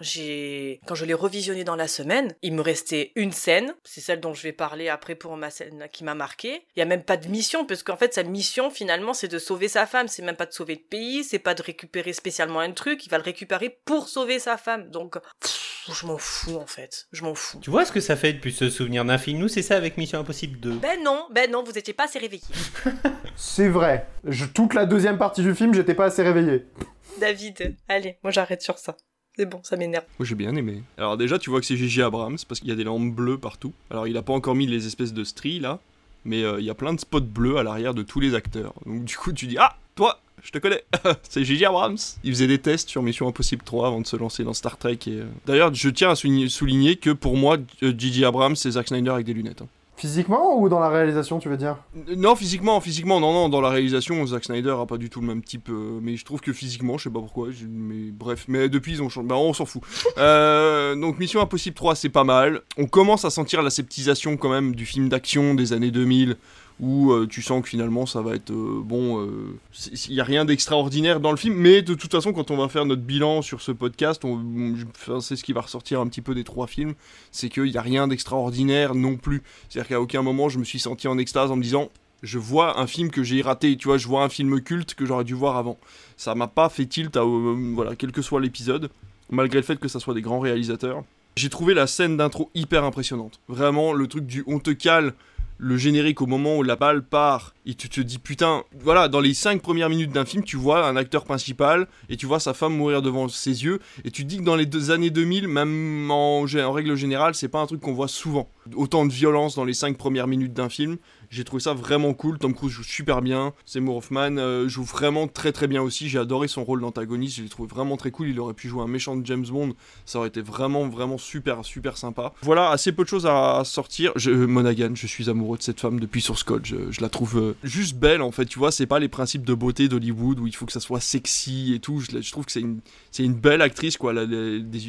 Quand je l'ai revisionné dans la semaine, il me restait une scène, c'est celle dont je vais parler après pour ma scène qui m'a marqué. Il y a même pas de mission, parce qu'en fait, sa mission, finalement, c'est de sauver sa femme. C'est même pas de sauver le pays, c'est pas de récupérer spécialement un truc, il va le récupérer pour sauver sa femme. Donc, je m'en fous, en fait. Je m'en fous. Tu vois ce que ça fait depuis se souvenir d'un film? Nous, c'est ça avec Mission Impossible 2. Ben non, ben non, vous étiez pas assez réveillés. <laughs> C'est vrai. Je- toute la deuxième partie du film, j'étais pas assez réveillé. David, allez, moi j'arrête sur ça. C'est bon, ça m'énerve. Moi j'ai bien aimé. Alors déjà tu vois que c'est Gigi Abrams parce qu'il y a des lampes bleues partout. Alors il a pas encore mis les espèces de stries là, mais euh, il y a plein de spots bleus à l'arrière de tous les acteurs. Donc du coup tu dis ah toi je te connais, <laughs> c'est Gigi Abrams. Il faisait des tests sur Mission Impossible 3 avant de se lancer dans Star Trek. Et euh, d'ailleurs je tiens à souligner, que pour moi euh, Gigi Abrams c'est Zack Snyder avec des lunettes. hein. Physiquement ou dans la réalisation, tu veux dire? Euh, Non, physiquement, physiquement, non, non, dans la réalisation, Zack Snyder a pas du tout le même type, euh, mais je trouve que physiquement, je sais pas pourquoi, mais bref, mais depuis ils ont changé, bah on s'en fout. <laughs> Euh, donc Mission Impossible 3, c'est pas mal. On commence à sentir la sceptisation quand même du film d'action des années 2000, où euh, tu sens que finalement ça va être euh, bon, il y a rien d'extraordinaire dans le film, mais de toute façon, quand on va faire notre bilan sur ce podcast, c'est ce qui va ressortir un petit peu des trois films, c'est qu'il y a rien d'extraordinaire non plus. C'est-à-dire qu'à aucun moment je me suis senti en extase en me disant je vois un film que j'ai raté, tu vois, je vois un film culte que j'aurais dû voir avant. Ça m'a pas fait tilt à euh, voilà, quel que soit l'épisode, malgré le fait que ça soit des grands réalisateurs. J'ai trouvé la scène d'intro hyper impressionnante. Vraiment le truc du on te cale le générique au moment où la balle part et tu te dis putain voilà dans les 5 premières minutes d'un film tu vois un acteur principal et tu vois sa femme mourir devant ses yeux et tu te dis que dans les années 2000 même en, en règle générale c'est pas un truc qu'on voit souvent. Autant de violence dans les 5 premières minutes d'un film j'ai trouvé ça vraiment cool. Tom Cruise joue super bien. Seymour Hoffman euh, joue vraiment très très bien aussi. J'ai adoré son rôle d'antagoniste. Je l'ai trouvé vraiment très cool. Il aurait pu jouer un méchant de James Bond. Ça aurait été vraiment vraiment super super sympa. Voilà assez peu de choses à sortir. Monaghan je suis amoureux de cette femme depuis Source Code je, la trouve euh, juste belle en fait. Tu vois c'est pas les principes de beauté d'Hollywood où il faut que ça soit sexy et tout. Je, trouve que c'est une belle actrice quoi.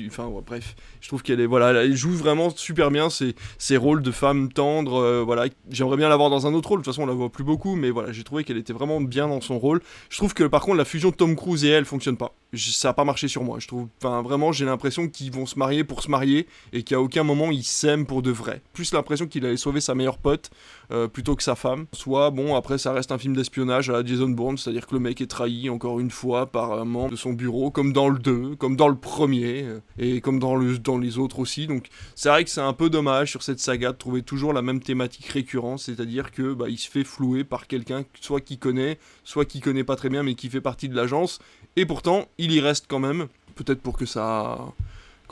Enfin bref. Je trouve qu'elle est voilà elle joue vraiment super bien ses, ses rôles de femme tendre euh, voilà. J'aimerais bien l'avoir dans un autre rôle. De toute façon on la voit plus beaucoup mais voilà j'ai trouvé qu'elle était vraiment bien dans son rôle. Je trouve que par contre la fusion de Tom Cruise et elle fonctionne pas. Ça a pas marché sur moi. Je trouve enfin vraiment j'ai l'impression qu'ils vont se marier pour se marier et qu'à aucun moment ils s'aiment pour de vrai. Plus l'impression qu'il allait sauver sa meilleure pote euh, plutôt que sa femme. Soit, bon, après, ça reste un film d'espionnage à la Jason Bourne, c'est-à-dire que le mec est trahi encore une fois par un membre de son bureau, comme dans le 2, comme dans le premier, euh, et comme dans, le, dans les autres aussi. Donc, c'est vrai que c'est un peu dommage sur cette saga de trouver toujours la même thématique récurrente, c'est-à-dire que bah, il se fait flouer par quelqu'un, soit qui connaît, soit qui connaît pas très bien, mais qui fait partie de l'agence, et pourtant, il y reste quand même, peut-être pour que ça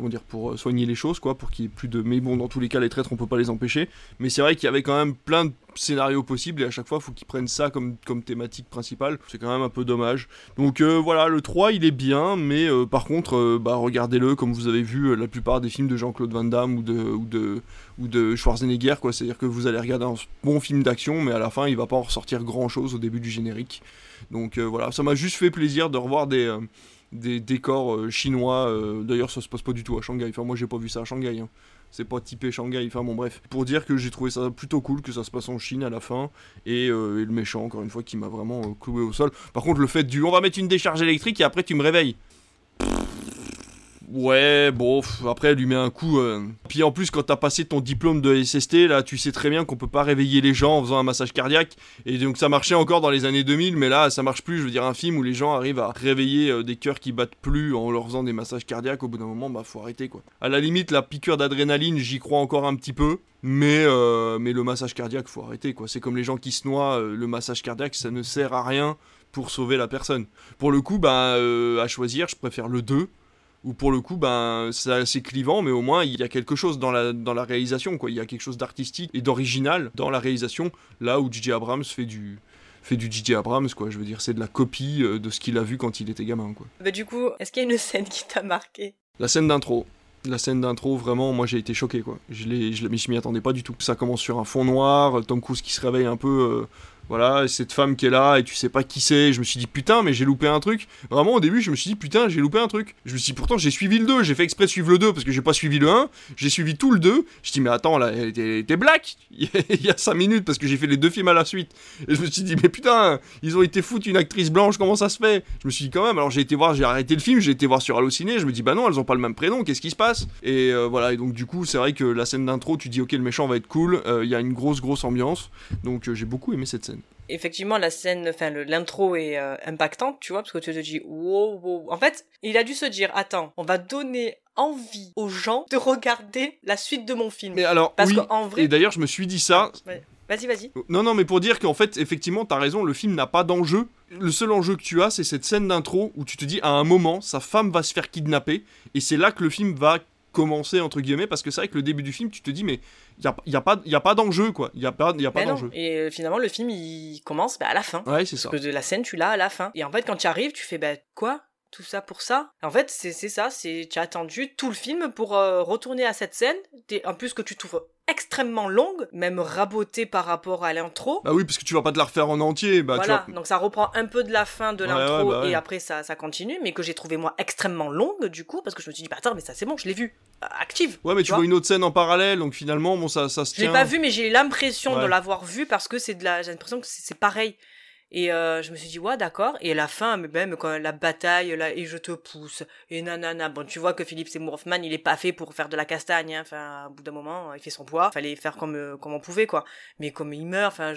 comment dire, pour euh, soigner les choses, quoi, pour qu'il y ait plus de. Mais bon, dans tous les cas, les traîtres, on peut pas les empêcher. Mais c'est vrai qu'il y avait quand même plein de scénarios possibles et à chaque fois, il faut qu'ils prennent ça comme, thématique principale. C'est quand même un peu dommage. Donc euh, voilà, le 3, il est bien, mais euh, par contre, bah, regardez-le, comme vous avez vu, la plupart des films de Jean-Claude Van Damme ou de, ou de, ou de Schwarzenegger, quoi. C'est-à-dire que vous allez regarder un bon film d'action, mais à la fin, il va pas en ressortir grand-chose au début du générique. Donc voilà, ça m'a juste fait plaisir de revoir des. Des décors euh, chinois. euh, D'ailleurs, ça se passe pas du tout à Shanghai. Enfin, moi, j'ai pas vu ça à Shanghai. hein. C'est pas typé Shanghai. Enfin, bon, bref. Pour dire que j'ai trouvé ça plutôt cool que ça se passe en Chine à la fin. Et, euh, et le méchant, encore une fois, qui m'a vraiment cloué au sol. Par contre, le fait du on va mettre une décharge électrique et après tu me réveilles. Ouais, bon, après, elle lui met un coup. euh. Puis en plus, quand t'as passé ton diplôme de SST, là, tu sais très bien qu'on peut pas réveiller les gens en faisant un massage cardiaque. Et donc, ça marchait encore dans les années 2000, mais là, ça marche plus. Je veux dire, un film où les gens arrivent à réveiller euh, des cœurs qui battent plus en leur faisant des massages cardiaques, au bout d'un moment, bah, faut arrêter, quoi. À la limite, la piqûre d'adrénaline, j'y crois encore un petit peu. Mais, euh, mais le massage cardiaque, faut arrêter, quoi. C'est comme les gens qui se noient, le massage cardiaque, ça ne sert à rien pour sauver la personne. Pour le coup, bah, à choisir, je préfère le 2 où pour le coup ben c'est assez clivant mais au moins il y a quelque chose dans la, dans la réalisation quoi. Il y a quelque chose d'artistique et d'original dans la réalisation. Là où DJ Abrams fait du fait du DJ Abrams quoi. Je veux dire c'est de la copie euh, de ce qu'il a vu quand il était gamin quoi. Bah, du coup, est-ce qu'il y a une scène qui t'a marqué? La scène d'intro. La scène d'intro, vraiment, moi j'ai été choqué quoi. Je, l'ai, je, je m'y attendais pas du tout. Ça commence sur un fond noir, Tom Cruise qui se réveille un peu, euh, voilà, et cette femme qui est là et tu sais pas qui c'est. Je me suis dit putain, mais j'ai loupé un truc. Vraiment au début, je me suis dit putain, j'ai loupé un truc. Je me suis dit pourtant j'ai suivi le 2, j'ai fait exprès de suivre le 2 parce que j'ai pas suivi le 1, j'ai suivi tout le 2. Je dis mais attends là, elle était, black <laughs> il y a 5 minutes parce que j'ai fait les deux films à la suite. Et je me suis dit mais putain, ils ont été foutre une actrice blanche, comment ça se fait? Je me suis dit quand même, alors j'ai été voir, j'ai arrêté le film, j'ai été voir sur Allociné, je me dis bah non, elles ont pas le même prénom, qu'est-ce qui se passe? Et euh, voilà, et donc du coup, c'est vrai que la scène d'intro, tu dis ok, le méchant va être cool, euh, il y a une grosse grosse ambiance, donc euh, j'ai beaucoup aimé cette scène. Effectivement, la scène, enfin, l'intro est euh, impactante, tu vois, parce que tu te dis, wow, wow. En fait, il a dû se dire, attends, on va donner envie aux gens de regarder la suite de mon film. Mais alors, Parce oui, qu'en vrai- et d'ailleurs, je me suis dit ça. Ouais. Vas-y, vas-y. Non, non, mais pour dire qu'en fait, effectivement, t'as raison, le film n'a pas d'enjeu. Le seul enjeu que tu as, c'est cette scène d'intro où tu te dis, à un moment, sa femme va se faire kidnapper, et c'est là que le film va commencer, entre guillemets, parce que c'est vrai que le début du film, tu te dis, mais il n'y a, y a pas, y a pas d'enjeu, quoi. Il n'y a pas, y a pas d'enjeu. Et euh, finalement, le film, il commence bah, à la fin. Ouais, c'est ça. Parce que de la scène, tu l'as à la fin. Et en fait, quand tu arrives, tu fais, bah, quoi? Tout ça pour ça En fait, c'est c'est ça, c'est tu as attendu tout le film pour euh, retourner à cette scène, en plus que tu trouves extrêmement longue, même rabotée par rapport à l'intro. Bah oui, parce que tu vas pas te la refaire en entier, bah voilà, tu vois. donc ça reprend un peu de la fin de Ouais, l'intro ouais, bah ouais. et après ça, ça continue, mais que j'ai trouvé moi extrêmement longue du coup, parce que je me suis dit, bah attends, mais ça c'est bon, je l'ai vu, euh, active. Ouais, mais tu vois une autre scène en parallèle, donc finalement, bon, ça, ça se Je l'ai tient. pas vu, mais j'ai l'impression de l'avoir vu parce que c'est de la, j'ai l'impression que c'est pareil. Et euh, je me suis dit, ouais, d'accord. Et la fin, même quand la bataille, là, et je te pousse, et nanana. Bon, tu vois que Philippe Seymour Hoffman, il est pas fait pour faire de la castagne, hein. Enfin, au bout d'un moment, il fait son poids. Fallait faire comme, euh, comme on pouvait, quoi. Mais comme il meurt, enfin,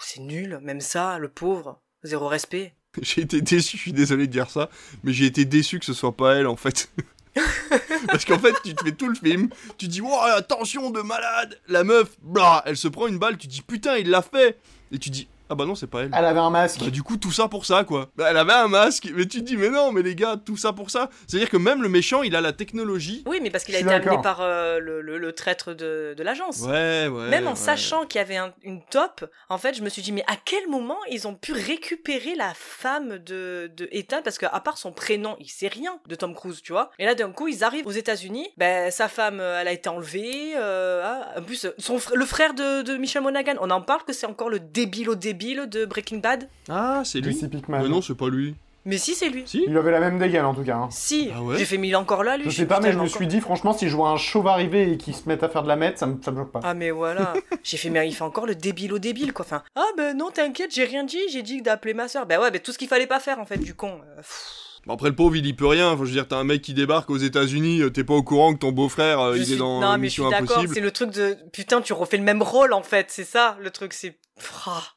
c'est nul. Même ça, le pauvre. Zéro respect. <laughs> J'ai été déçu, je suis désolé de dire ça, mais j'ai été déçu que ce soit pas elle en fait. <laughs> Parce qu'en fait, tu te fais tout le film, tu dis, wow, attention de malade, la meuf, blah, elle se prend une balle, tu dis, putain, il l'a fait. Et tu dis, ah bah non, c'est pas elle. Elle avait un masque. Bah, du coup, tout ça pour ça, quoi. Bah, elle avait un masque, mais tu te dis, mais non, mais les gars, tout ça pour ça. C'est-à-dire que même le méchant, il a la technologie. Oui, mais parce qu'il a été amené par euh, le, le, le traître de, de l'agence. Ouais, ouais. Même en ouais. sachant qu'il y avait un- une top, en fait, je me suis dit, mais à quel moment ils ont pu récupérer la femme de, de Ethan? Parce qu'à part son prénom, il sait rien de Tom Cruise, tu vois. Et là, d'un coup, ils arrivent aux États-Unis. Ben, sa femme, euh, elle a été enlevée. euh, ah, en plus, son, fr- le frère de, de Michel Monaghan, on en parle que c'est encore le débile au débile de Breaking Bad. Ah, c'est lui. Mais non, c'est pas lui. Mais si, c'est lui. Si Il avait la même dégaine en tout cas. hein. Si, Ah ouais j'ai fait mille encore là, lui. Je sais pas, mais je me encore- suis dit, franchement, si je vois un chauve arriver et qu'il se mette à faire de la mette, ça me, ça me choque pas. Ah mais voilà, <laughs> j'ai fait mais il fait encore le débile au débile quoi. Enfin, ah ben non t'inquiète, j'ai rien dit, j'ai dit d'appeler ma soeur. Ben ouais, ben tout ce qu'il fallait pas faire en fait du con. Euh, Bon, après, le pauvre, il y peut rien. Enfin, je veux dire, t'as un mec qui débarque aux États-Unis, euh, t'es pas au courant que ton beau-frère, euh, il suis- est dans non mais je suis Impossible. c'est le truc de putain tu refais le même rôle en fait, c'est ça le truc, c'est.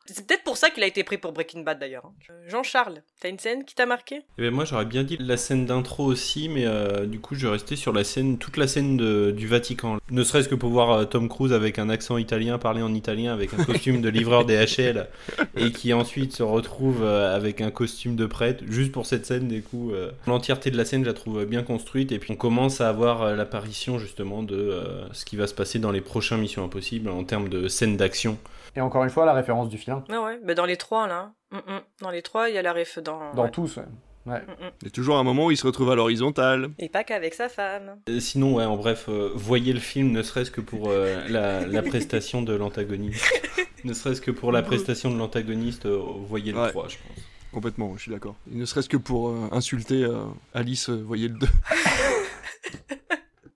C'est peut-être pour ça qu'il a été pris pour Breaking Bad d'ailleurs. hein. Euh, Jean-Charles, t'as une scène qui t'a marqué? Eh ben moi j'aurais bien dit la scène d'intro aussi, mais euh, du coup je vais rester sur la scène, toute la scène de- du Vatican. Ne serait-ce que pour voir euh, Tom Cruise avec un accent italien parler en italien avec un costume de livreur DHL et qui ensuite se retrouve euh, avec un costume de prêtre. Juste pour cette scène, du coup, euh, l'entièreté de la scène je la trouve bien construite et puis on commence à avoir l'apparition justement de euh, ce qui va se passer dans les prochains Missions Impossibles en termes de scène d'action. Et encore une fois, la référence du film. Ah ouais, ben dans les trois là. Mm, mm. Dans les trois, il y a la ref dans. Dans ouais. tous, ouais. Ouais. Mm. Il y a toujours un moment où il se retrouve à l'horizontale. Et pas qu'avec sa femme. Euh, Sinon, ouais, en bref, euh, voyez le film, ne serait-ce que pour euh, la, la prestation de l'antagoniste. <laughs> ne serait-ce que pour la prestation de l'antagoniste, euh, voyez le Ouais. 3, je pense. Complètement, je suis d'accord. Et ne serait-ce que pour euh, insulter euh, Alice, euh, voyez le 2. <laughs>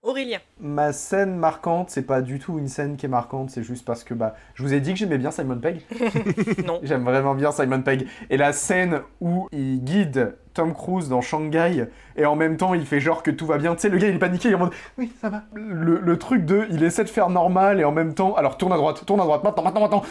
Aurélien. Ma scène marquante, c'est pas du tout une scène qui est marquante, c'est juste parce que bah, je vous ai dit que j'aimais bien Simon Pegg. <laughs> non. <laughs> J'aime vraiment bien Simon Pegg. Et la scène où il guide Tom Cruise dans Shanghai et en même temps il fait genre que tout va bien. Tu sais, le gars il est paniqué, il est en mode oui, ça va. Le, le truc de il essaie de faire normal et en même temps, alors tourne à droite, tourne à droite, maintenant, maintenant, maintenant.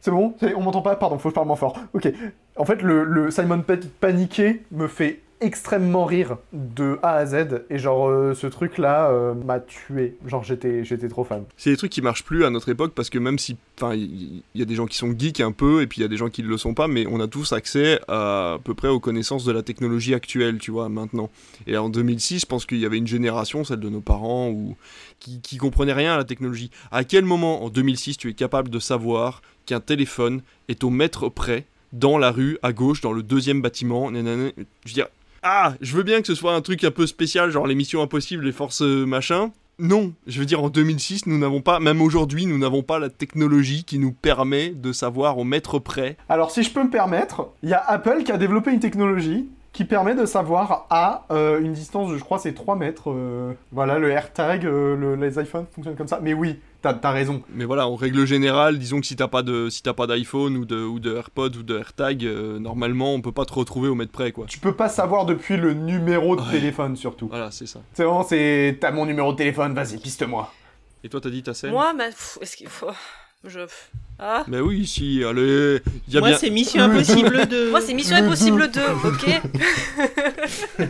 C'est bon On m'entend pas Pardon, faut que je parle moins fort. Ok. En fait, le, le Simon Pegg paniqué me fait extrêmement rire de A à Z et genre euh, ce truc là m'a tué genre j'étais j'étais trop fan C'est des trucs qui marchent plus à notre époque parce que même si, enfin, il y, a des gens qui sont geeks un peu et puis il y a des gens qui ne le sont pas, mais on a tous accès à, peu près aux connaissances de la technologie actuelle, tu vois, maintenant. Et en 2006, je pense qu'il y avait une génération, celle de nos parents, ou qui, qui comprenait rien à la technologie. À quel moment en 2006 tu es capable de savoir qu'un téléphone est au mètre près dans la rue à gauche, dans le deuxième bâtiment, je veux dire. Ah, je veux bien que ce soit un truc un peu spécial, genre les missions impossibles, les forces euh, machin, non, je veux dire en 2006, nous n'avons pas, même aujourd'hui, nous n'avons pas la technologie qui nous permet de savoir au mètre près. Alors si je peux me permettre, il y a Apple qui a développé une technologie qui permet de savoir à euh, une distance de, je crois, c'est 3 mètres. euh, voilà, le AirTag, euh, le- les iPhones fonctionnent comme ça. Mais oui, t'as as raison. Mais voilà, en règle générale, disons que si t'as pas de, si t'as pas d'iPhone ou de, ou de AirPods ou de AirTag, euh, normalement, on peut pas te retrouver au mètre près, quoi. Tu peux pas savoir depuis le numéro de Ouais. téléphone, surtout. Voilà, c'est ça. C'est vraiment, c'est... T'as mon numéro de téléphone, vas-y, piste-moi. Et toi, t'as dit ta scène? Moi, ma... pff, est-ce qu'il faut... Je... Ah Mais oui, si, allez, y a Moi, bien, c'est Mission Le Impossible <laughs> 2. Moi, c'est Mission Le Impossible 2, <laughs> ok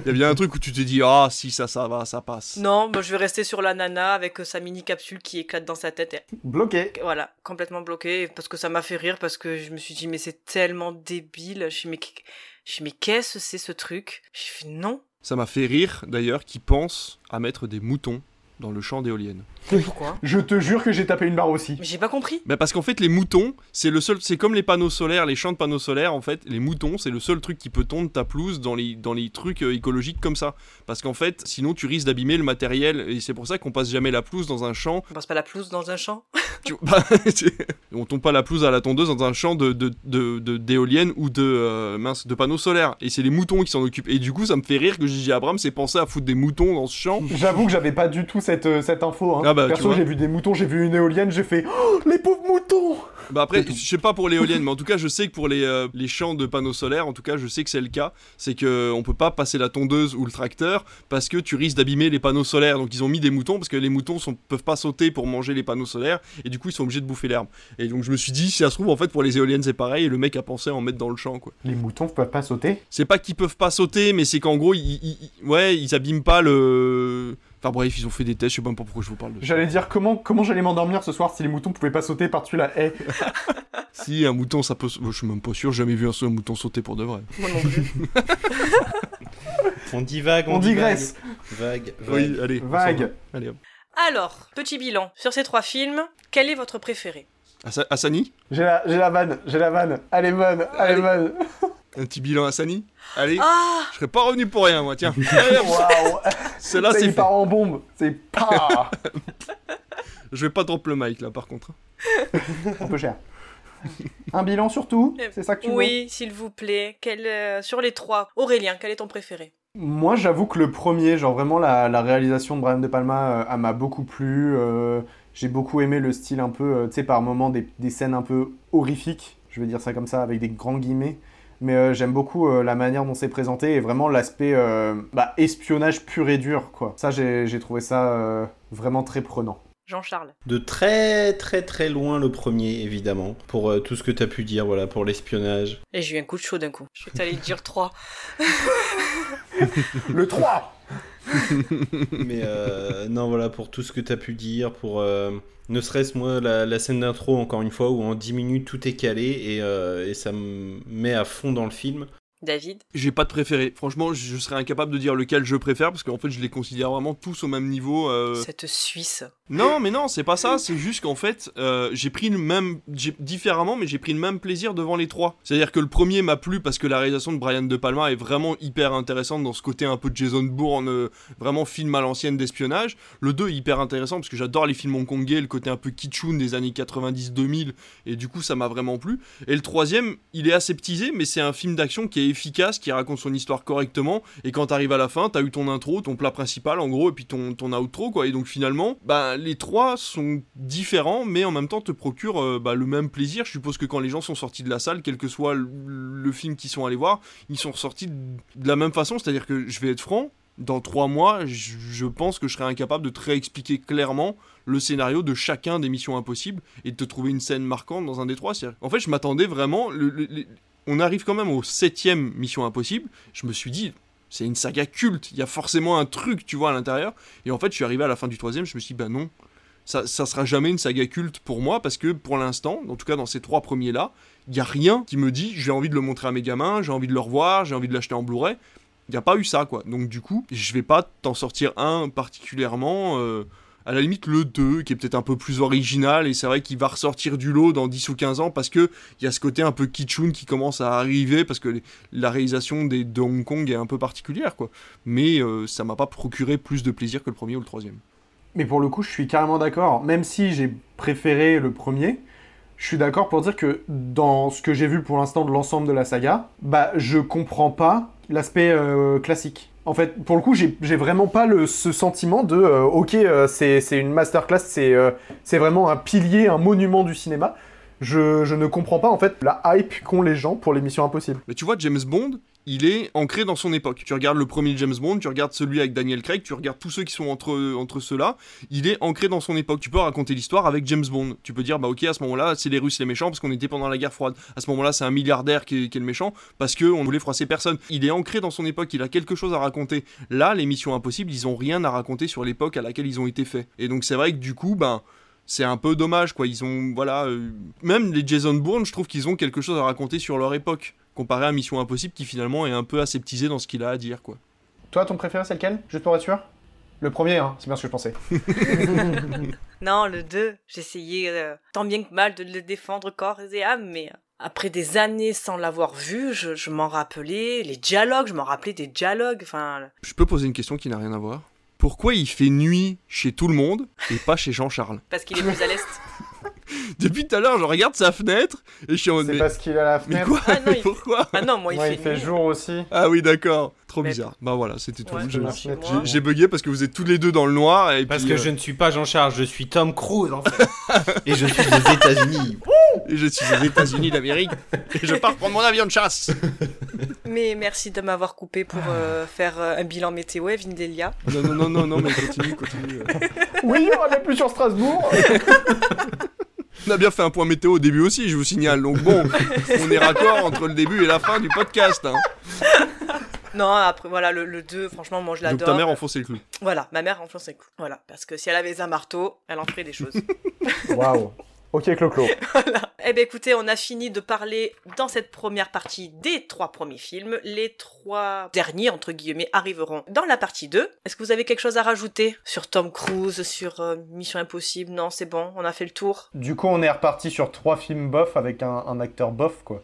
y a bien un truc où tu te dis, ah, si ça, ça va, ça passe. Non, bah, je vais rester sur la nana avec euh, sa mini capsule qui éclate dans sa tête. Et... Bloqué. Voilà, complètement bloqué parce que ça m'a fait rire parce que je me suis dit mais c'est tellement débile. Je suis mais, je mais qu'est-ce que c'est ce truc? J'ai fait non. Ça m'a fait rire, d'ailleurs, qui pense à mettre des moutons dans le champ d'éoliennes. Pourquoi? Je te jure que j'ai tapé une barre aussi. Mais j'ai pas compris. Bah parce qu'en fait les moutons, c'est le seul, c'est comme les panneaux solaires, les champs de panneaux solaires en fait, les moutons c'est le seul truc qui peut tondre ta pelouse dans les dans les trucs euh, écologiques comme ça. Parce qu'en fait, sinon tu risques d'abîmer le matériel et c'est pour ça qu'on passe jamais la pelouse dans un champ. On passe pas la pelouse dans un champ? <laughs> Tu- bah, <laughs> on tombe pas la pelouse à la tondeuse dans un champ de de de- de- d'éoliennes ou de euh, mince de panneaux solaires. Et c'est les moutons qui s'en occupent. Et du coup ça me fait rire que Gigi Abrams ait pensé à foutre des moutons dans ce champ. J'avoue que j'avais pas du tout cette, euh, cette info. Hein. Ah bah, Perso, j'ai vu des moutons, j'ai vu une éolienne, j'ai fait oh, les pauvres moutons Bah après, je sais pas pour l'éolienne, mais en tout cas, je sais que pour les, euh, les champs de panneaux solaires, en tout cas, je sais que c'est le cas. C'est que on peut pas passer la tondeuse ou le tracteur parce que tu risques d'abîmer les panneaux solaires. Donc ils ont mis des moutons parce que les moutons sont, peuvent pas sauter pour manger les panneaux solaires et du coup ils sont obligés de bouffer l'herbe. Et donc je me suis dit, si ça se trouve, en fait, pour les éoliennes c'est pareil. Et le mec a pensé à en mettre dans le champ, quoi. Les moutons peuvent pas sauter? C'est pas qu'ils peuvent pas sauter, mais c'est qu'en gros, ils, ils- ils- ouais, ils abîment pas le. Enfin bref, ils ont fait des tests. Je sais pas pourquoi je vous parle de ça. J'allais dire comment, comment j'allais m'endormir ce soir si les moutons pouvaient pas sauter par-dessus la haie. <laughs> <laughs> Si un mouton, ça peut. Je suis même pas sûr. J'ai jamais vu un seul mouton sauter pour de vrai. Moi non plus. <laughs> On divague, on, On digresse. Vague, vague. Oui, allez. Vague. Allez. hop. Alors, petit bilan sur ces trois films. Quel est votre préféré? Asa- Asani J'ai la, j'ai la vanne, j'ai la vanne. Elle est bonne, elle est bonne. Un petit bilan Asani Allez. Ah Je serais pas revenu pour rien, moi, tiens. Hop, <laughs> Waouh Celle-là, Ça, c'est part en bombe. C'est pas <laughs> Je vais pas drop le mic, là, par contre. <laughs> un peu cher. Un bilan surtout C'est ça que tu veux Oui, s'il vous plaît. Quel, euh, sur les trois, Aurélien, quel est ton préféré? Moi, j'avoue que le premier, genre vraiment la, la réalisation de Brian De Palma, euh, elle m'a beaucoup plu. euh, J'ai beaucoup aimé le style un peu, euh, tu sais, par moments des, des scènes un peu horrifiques. Je vais dire ça comme ça, avec des grands guillemets. Mais euh, j'aime beaucoup euh, la manière dont c'est présenté et vraiment l'aspect euh, bah, espionnage pur et dur, quoi. Ça, j'ai j'ai trouvé ça euh, vraiment très prenant. Jean-Charles. De très très très loin le premier, évidemment, pour euh, tout ce que t'as pu dire, voilà, pour l'espionnage. Et j'ai eu un coup de chaud d'un coup. Je crois que t'allais dire trois. <laughs> Le 3 Mais euh, non, voilà, pour tout ce que t'as pu dire, pour euh, ne serait-ce moi la, scène d'intro, encore une fois, où en 10 minutes tout est calé euh, et ça me met à fond dans le film. David. J'ai pas de préféré. Franchement, je serais incapable de dire lequel je préfère parce qu'en fait, je les considère vraiment tous au même niveau. euh, Cette Suisse. Non, mais non, c'est pas ça. C'est juste qu'en fait, euh, j'ai pris le même, différemment, mais j'ai pris le même plaisir devant les trois. C'est-à-dire que le premier m'a plu parce que la réalisation de Brian De Palma est vraiment hyper intéressante dans ce côté un peu Jason Bourne, euh, vraiment film à l'ancienne d'espionnage. Le 2 est hyper intéressant parce que j'adore les films hongkongais, le côté un peu kitschoun des années 90-2000, et du coup, ça m'a vraiment plu. Et le troisième, il est aseptisé, mais c'est un film d'action qui est efficace, qui raconte son histoire correctement, et quand t'arrives à la fin, t'as eu ton intro, ton plat principal en gros, et puis ton, ton outro, quoi. Et donc finalement, bah, les trois sont différents, mais en même temps te procurent euh, bah, le même plaisir. Je suppose que quand les gens sont sortis de la salle, quel que soit le, film qu'ils sont allés voir, ils sont ressortis de la même façon, c'est-à-dire que je vais être franc, dans trois mois, je, pense que je serai incapable de te réexpliquer clairement le scénario de chacun des Missions Impossibles et de te trouver une scène marquante dans un des trois. En fait, je m'attendais vraiment. On arrive quand même au septième Mission Impossible. Je me suis dit, c'est une saga culte. Il y a forcément un truc, tu vois, à l'intérieur. Et en fait, je suis arrivé à la fin du troisième. Je me suis dit, bah non, ça, ça sera jamais une saga culte pour moi parce que pour l'instant, en tout cas dans ces trois premiers là, il y a rien qui me dit j'ai envie de le montrer à mes gamins, j'ai envie de le revoir, j'ai envie de l'acheter en Blu-ray. Il n'y a pas eu ça quoi. Donc du coup, je vais pas t'en sortir un particulièrement. euh, à la limite le 2 qui est peut-être un peu plus original et c'est vrai qu'il va ressortir du lot dans 10 ou 15 ans parce que il y a ce côté un peu kitschun qui commence à arriver parce que la réalisation des, de Hong Kong est un peu particulière quoi. Mais euh, ça m'a pas procuré plus de plaisir que le premier ou le troisième. Mais pour le coup, je suis carrément d'accord. Même si j'ai préféré le premier, je suis d'accord pour dire que dans ce que j'ai vu pour l'instant de l'ensemble de la saga, bah je comprends pas l'aspect euh, classique. En fait, pour le coup, j'ai vraiment pas ce sentiment de euh, ok, euh, c'est une masterclass, c'est euh, c'est vraiment un pilier, un monument du cinéma. Je, je ne comprends pas en fait la hype qu'ont les gens pour l'émission Impossible. Mais tu vois, James Bond, il est ancré dans son époque. Tu regardes le premier James Bond, tu regardes celui avec Daniel Craig, tu regardes tous ceux qui sont entre, entre ceux-là, il est ancré dans son époque. Tu peux raconter l'histoire avec James Bond. Tu peux dire, bah ok, à ce moment-là, c'est les Russes les méchants parce qu'on était pendant la guerre froide. À ce moment-là, c'est un milliardaire qui est, le méchant parce qu'on voulait froisser personne. Il est ancré dans son époque, il a quelque chose à raconter. Là, les missions impossibles, ils ont rien à raconter sur l'époque à laquelle ils ont été faits. Et donc c'est vrai que du coup, ben c'est un peu dommage quoi ils ont voilà euh, même les Jason Bourne je trouve qu'ils ont quelque chose à raconter sur leur époque comparé à Mission Impossible qui finalement est un peu aseptisé dans ce qu'il a à dire quoi. Toi, ton préféré, c'est lequel? Juste pour être sûr? Le premier, hein, c'est bien ce que je pensais. <laughs> Non, le 2, j'essayais euh, tant bien que mal de le défendre corps et âme, mais euh, après des années sans l'avoir vu, je, je m'en rappelais, les dialogues, je m'en rappelais des dialogues, enfin... je peux poser une question qui n'a rien à voir. Pourquoi il fait nuit chez tout le monde et pas chez Jean-Charles? Parce qu'il est plus à l'est. <laughs> depuis tout à l'heure je regarde sa fenêtre et je suis en mode C'est mais, parce qu'il a la mais fenêtre. quoi Ah non, il- pourquoi Ah non, moi il fait, il fait nuit. jour aussi. ah oui d'accord trop Mais- bizarre bah voilà c'était tout Ouais, j'ai- bugué parce que vous êtes tous les deux dans le noir et Parce puis, que euh, je ne suis pas Jean-Charles, je suis Tom Cruise en fait. <laughs> Et je suis aux États-Unis. et je suis aux États-Unis d'Amérique et je pars prendre mon avion de chasse Mais merci de m'avoir coupé pour euh, faire euh, un bilan météo, Vindelia. non non non non non mais continue continue Oui, on n'est plus sur Strasbourg. <laughs> On a bien fait un point météo au début aussi, je vous signale. Donc bon, <laughs> on est raccord entre le début et la fin du podcast. hein. Non, après, voilà, le, le 2, franchement, moi je Donc l'adore. ta mère enfonçait le clou. Voilà, ma mère enfonce ses coups. Voilà, parce que si elle avait un marteau, elle en ferait des choses. Waouh. Ok, Clo-Clo. <laughs> voilà. Eh bien, écoutez, on a fini de parler dans cette première partie des trois premiers films. Les trois derniers, entre guillemets, arriveront dans la partie 2. Est-ce que vous avez quelque chose à rajouter sur Tom Cruise, sur euh, Mission Impossible? Non, c'est bon, on a fait le tour. Du coup, on est reparti sur trois films bof avec un, un acteur bof, quoi.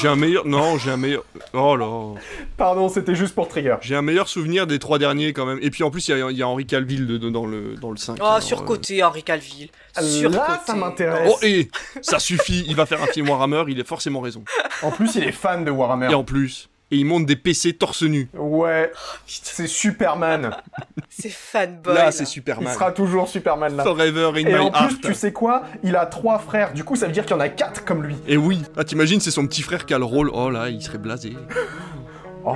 J'ai un meilleur. Non, j'ai un meilleur. Oh là. Pardon, c'était juste pour trigger. J'ai un meilleur souvenir des trois derniers quand même. Et puis en plus, il y, a- il y a Henri Calville de- de- dans, le, dans le 5. Oh, surcoté, Henri Calville. Surcoté. Là, ça m'intéresse. Oh, et ça suffit, il va faire un film Warhammer, il a forcément raison. En plus, il est fan de Warhammer. Et en plus, et il monte des PC torse nu. Ouais, c'est Superman. <laughs> C'est fanboy. Là, là. c'est Il Superman. sera toujours Superman là. Forever in Et my en plus, heart. tu sais quoi? Il a trois frères. Du coup, ça veut dire qu'il y en a quatre comme lui. Et oui, ah, t'imagines, c'est son petit frère qui a le rôle. Oh là, il serait blasé. Oh.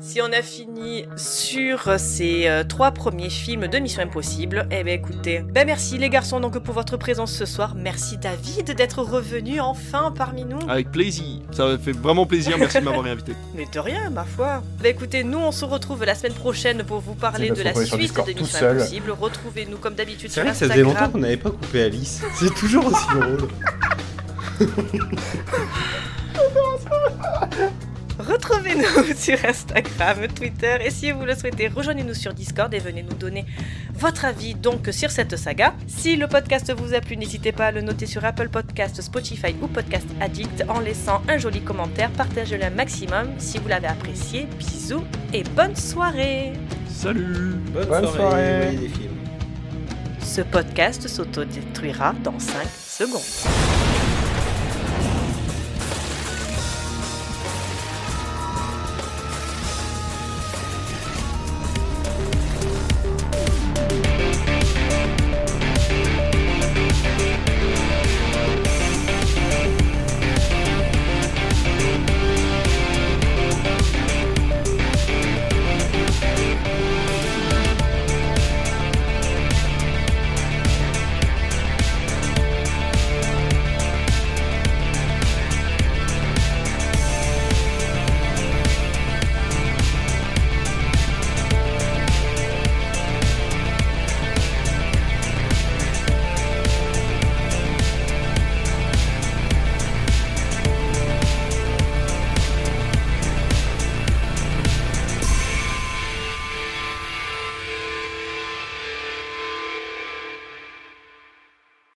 Si on a fini sur ces euh, trois premiers films de Mission Impossible, eh ben écoutez, ben merci les garçons donc pour votre présence ce soir. Merci David d'être revenu enfin parmi nous. Avec plaisir. Ça fait vraiment plaisir, merci de m'avoir invité. <laughs> Mais de rien, ma foi. Ben écoutez, nous on se retrouve la semaine prochaine pour vous parler C'est de la suite Discord de Mission seul. Impossible. Retrouvez-nous comme d'habitude C'est sur vrai que ça faisait Instagram. longtemps qu'on n'avait pas coupé Alice. C'est toujours aussi drôle. <laughs> Retrouvez-nous <laughs> sur Instagram, Twitter et si vous le souhaitez, rejoignez-nous sur Discord et venez nous donner votre avis donc sur cette saga. Si le podcast vous a plu, n'hésitez pas à le noter sur Apple Podcast, Spotify ou Podcast Addict en laissant un joli commentaire. Partagez-le un maximum si vous l'avez apprécié. Bisous et bonne soirée. Salut Bonne, Bonne soirée. Ce podcast s'autodétruira dans 5 secondes.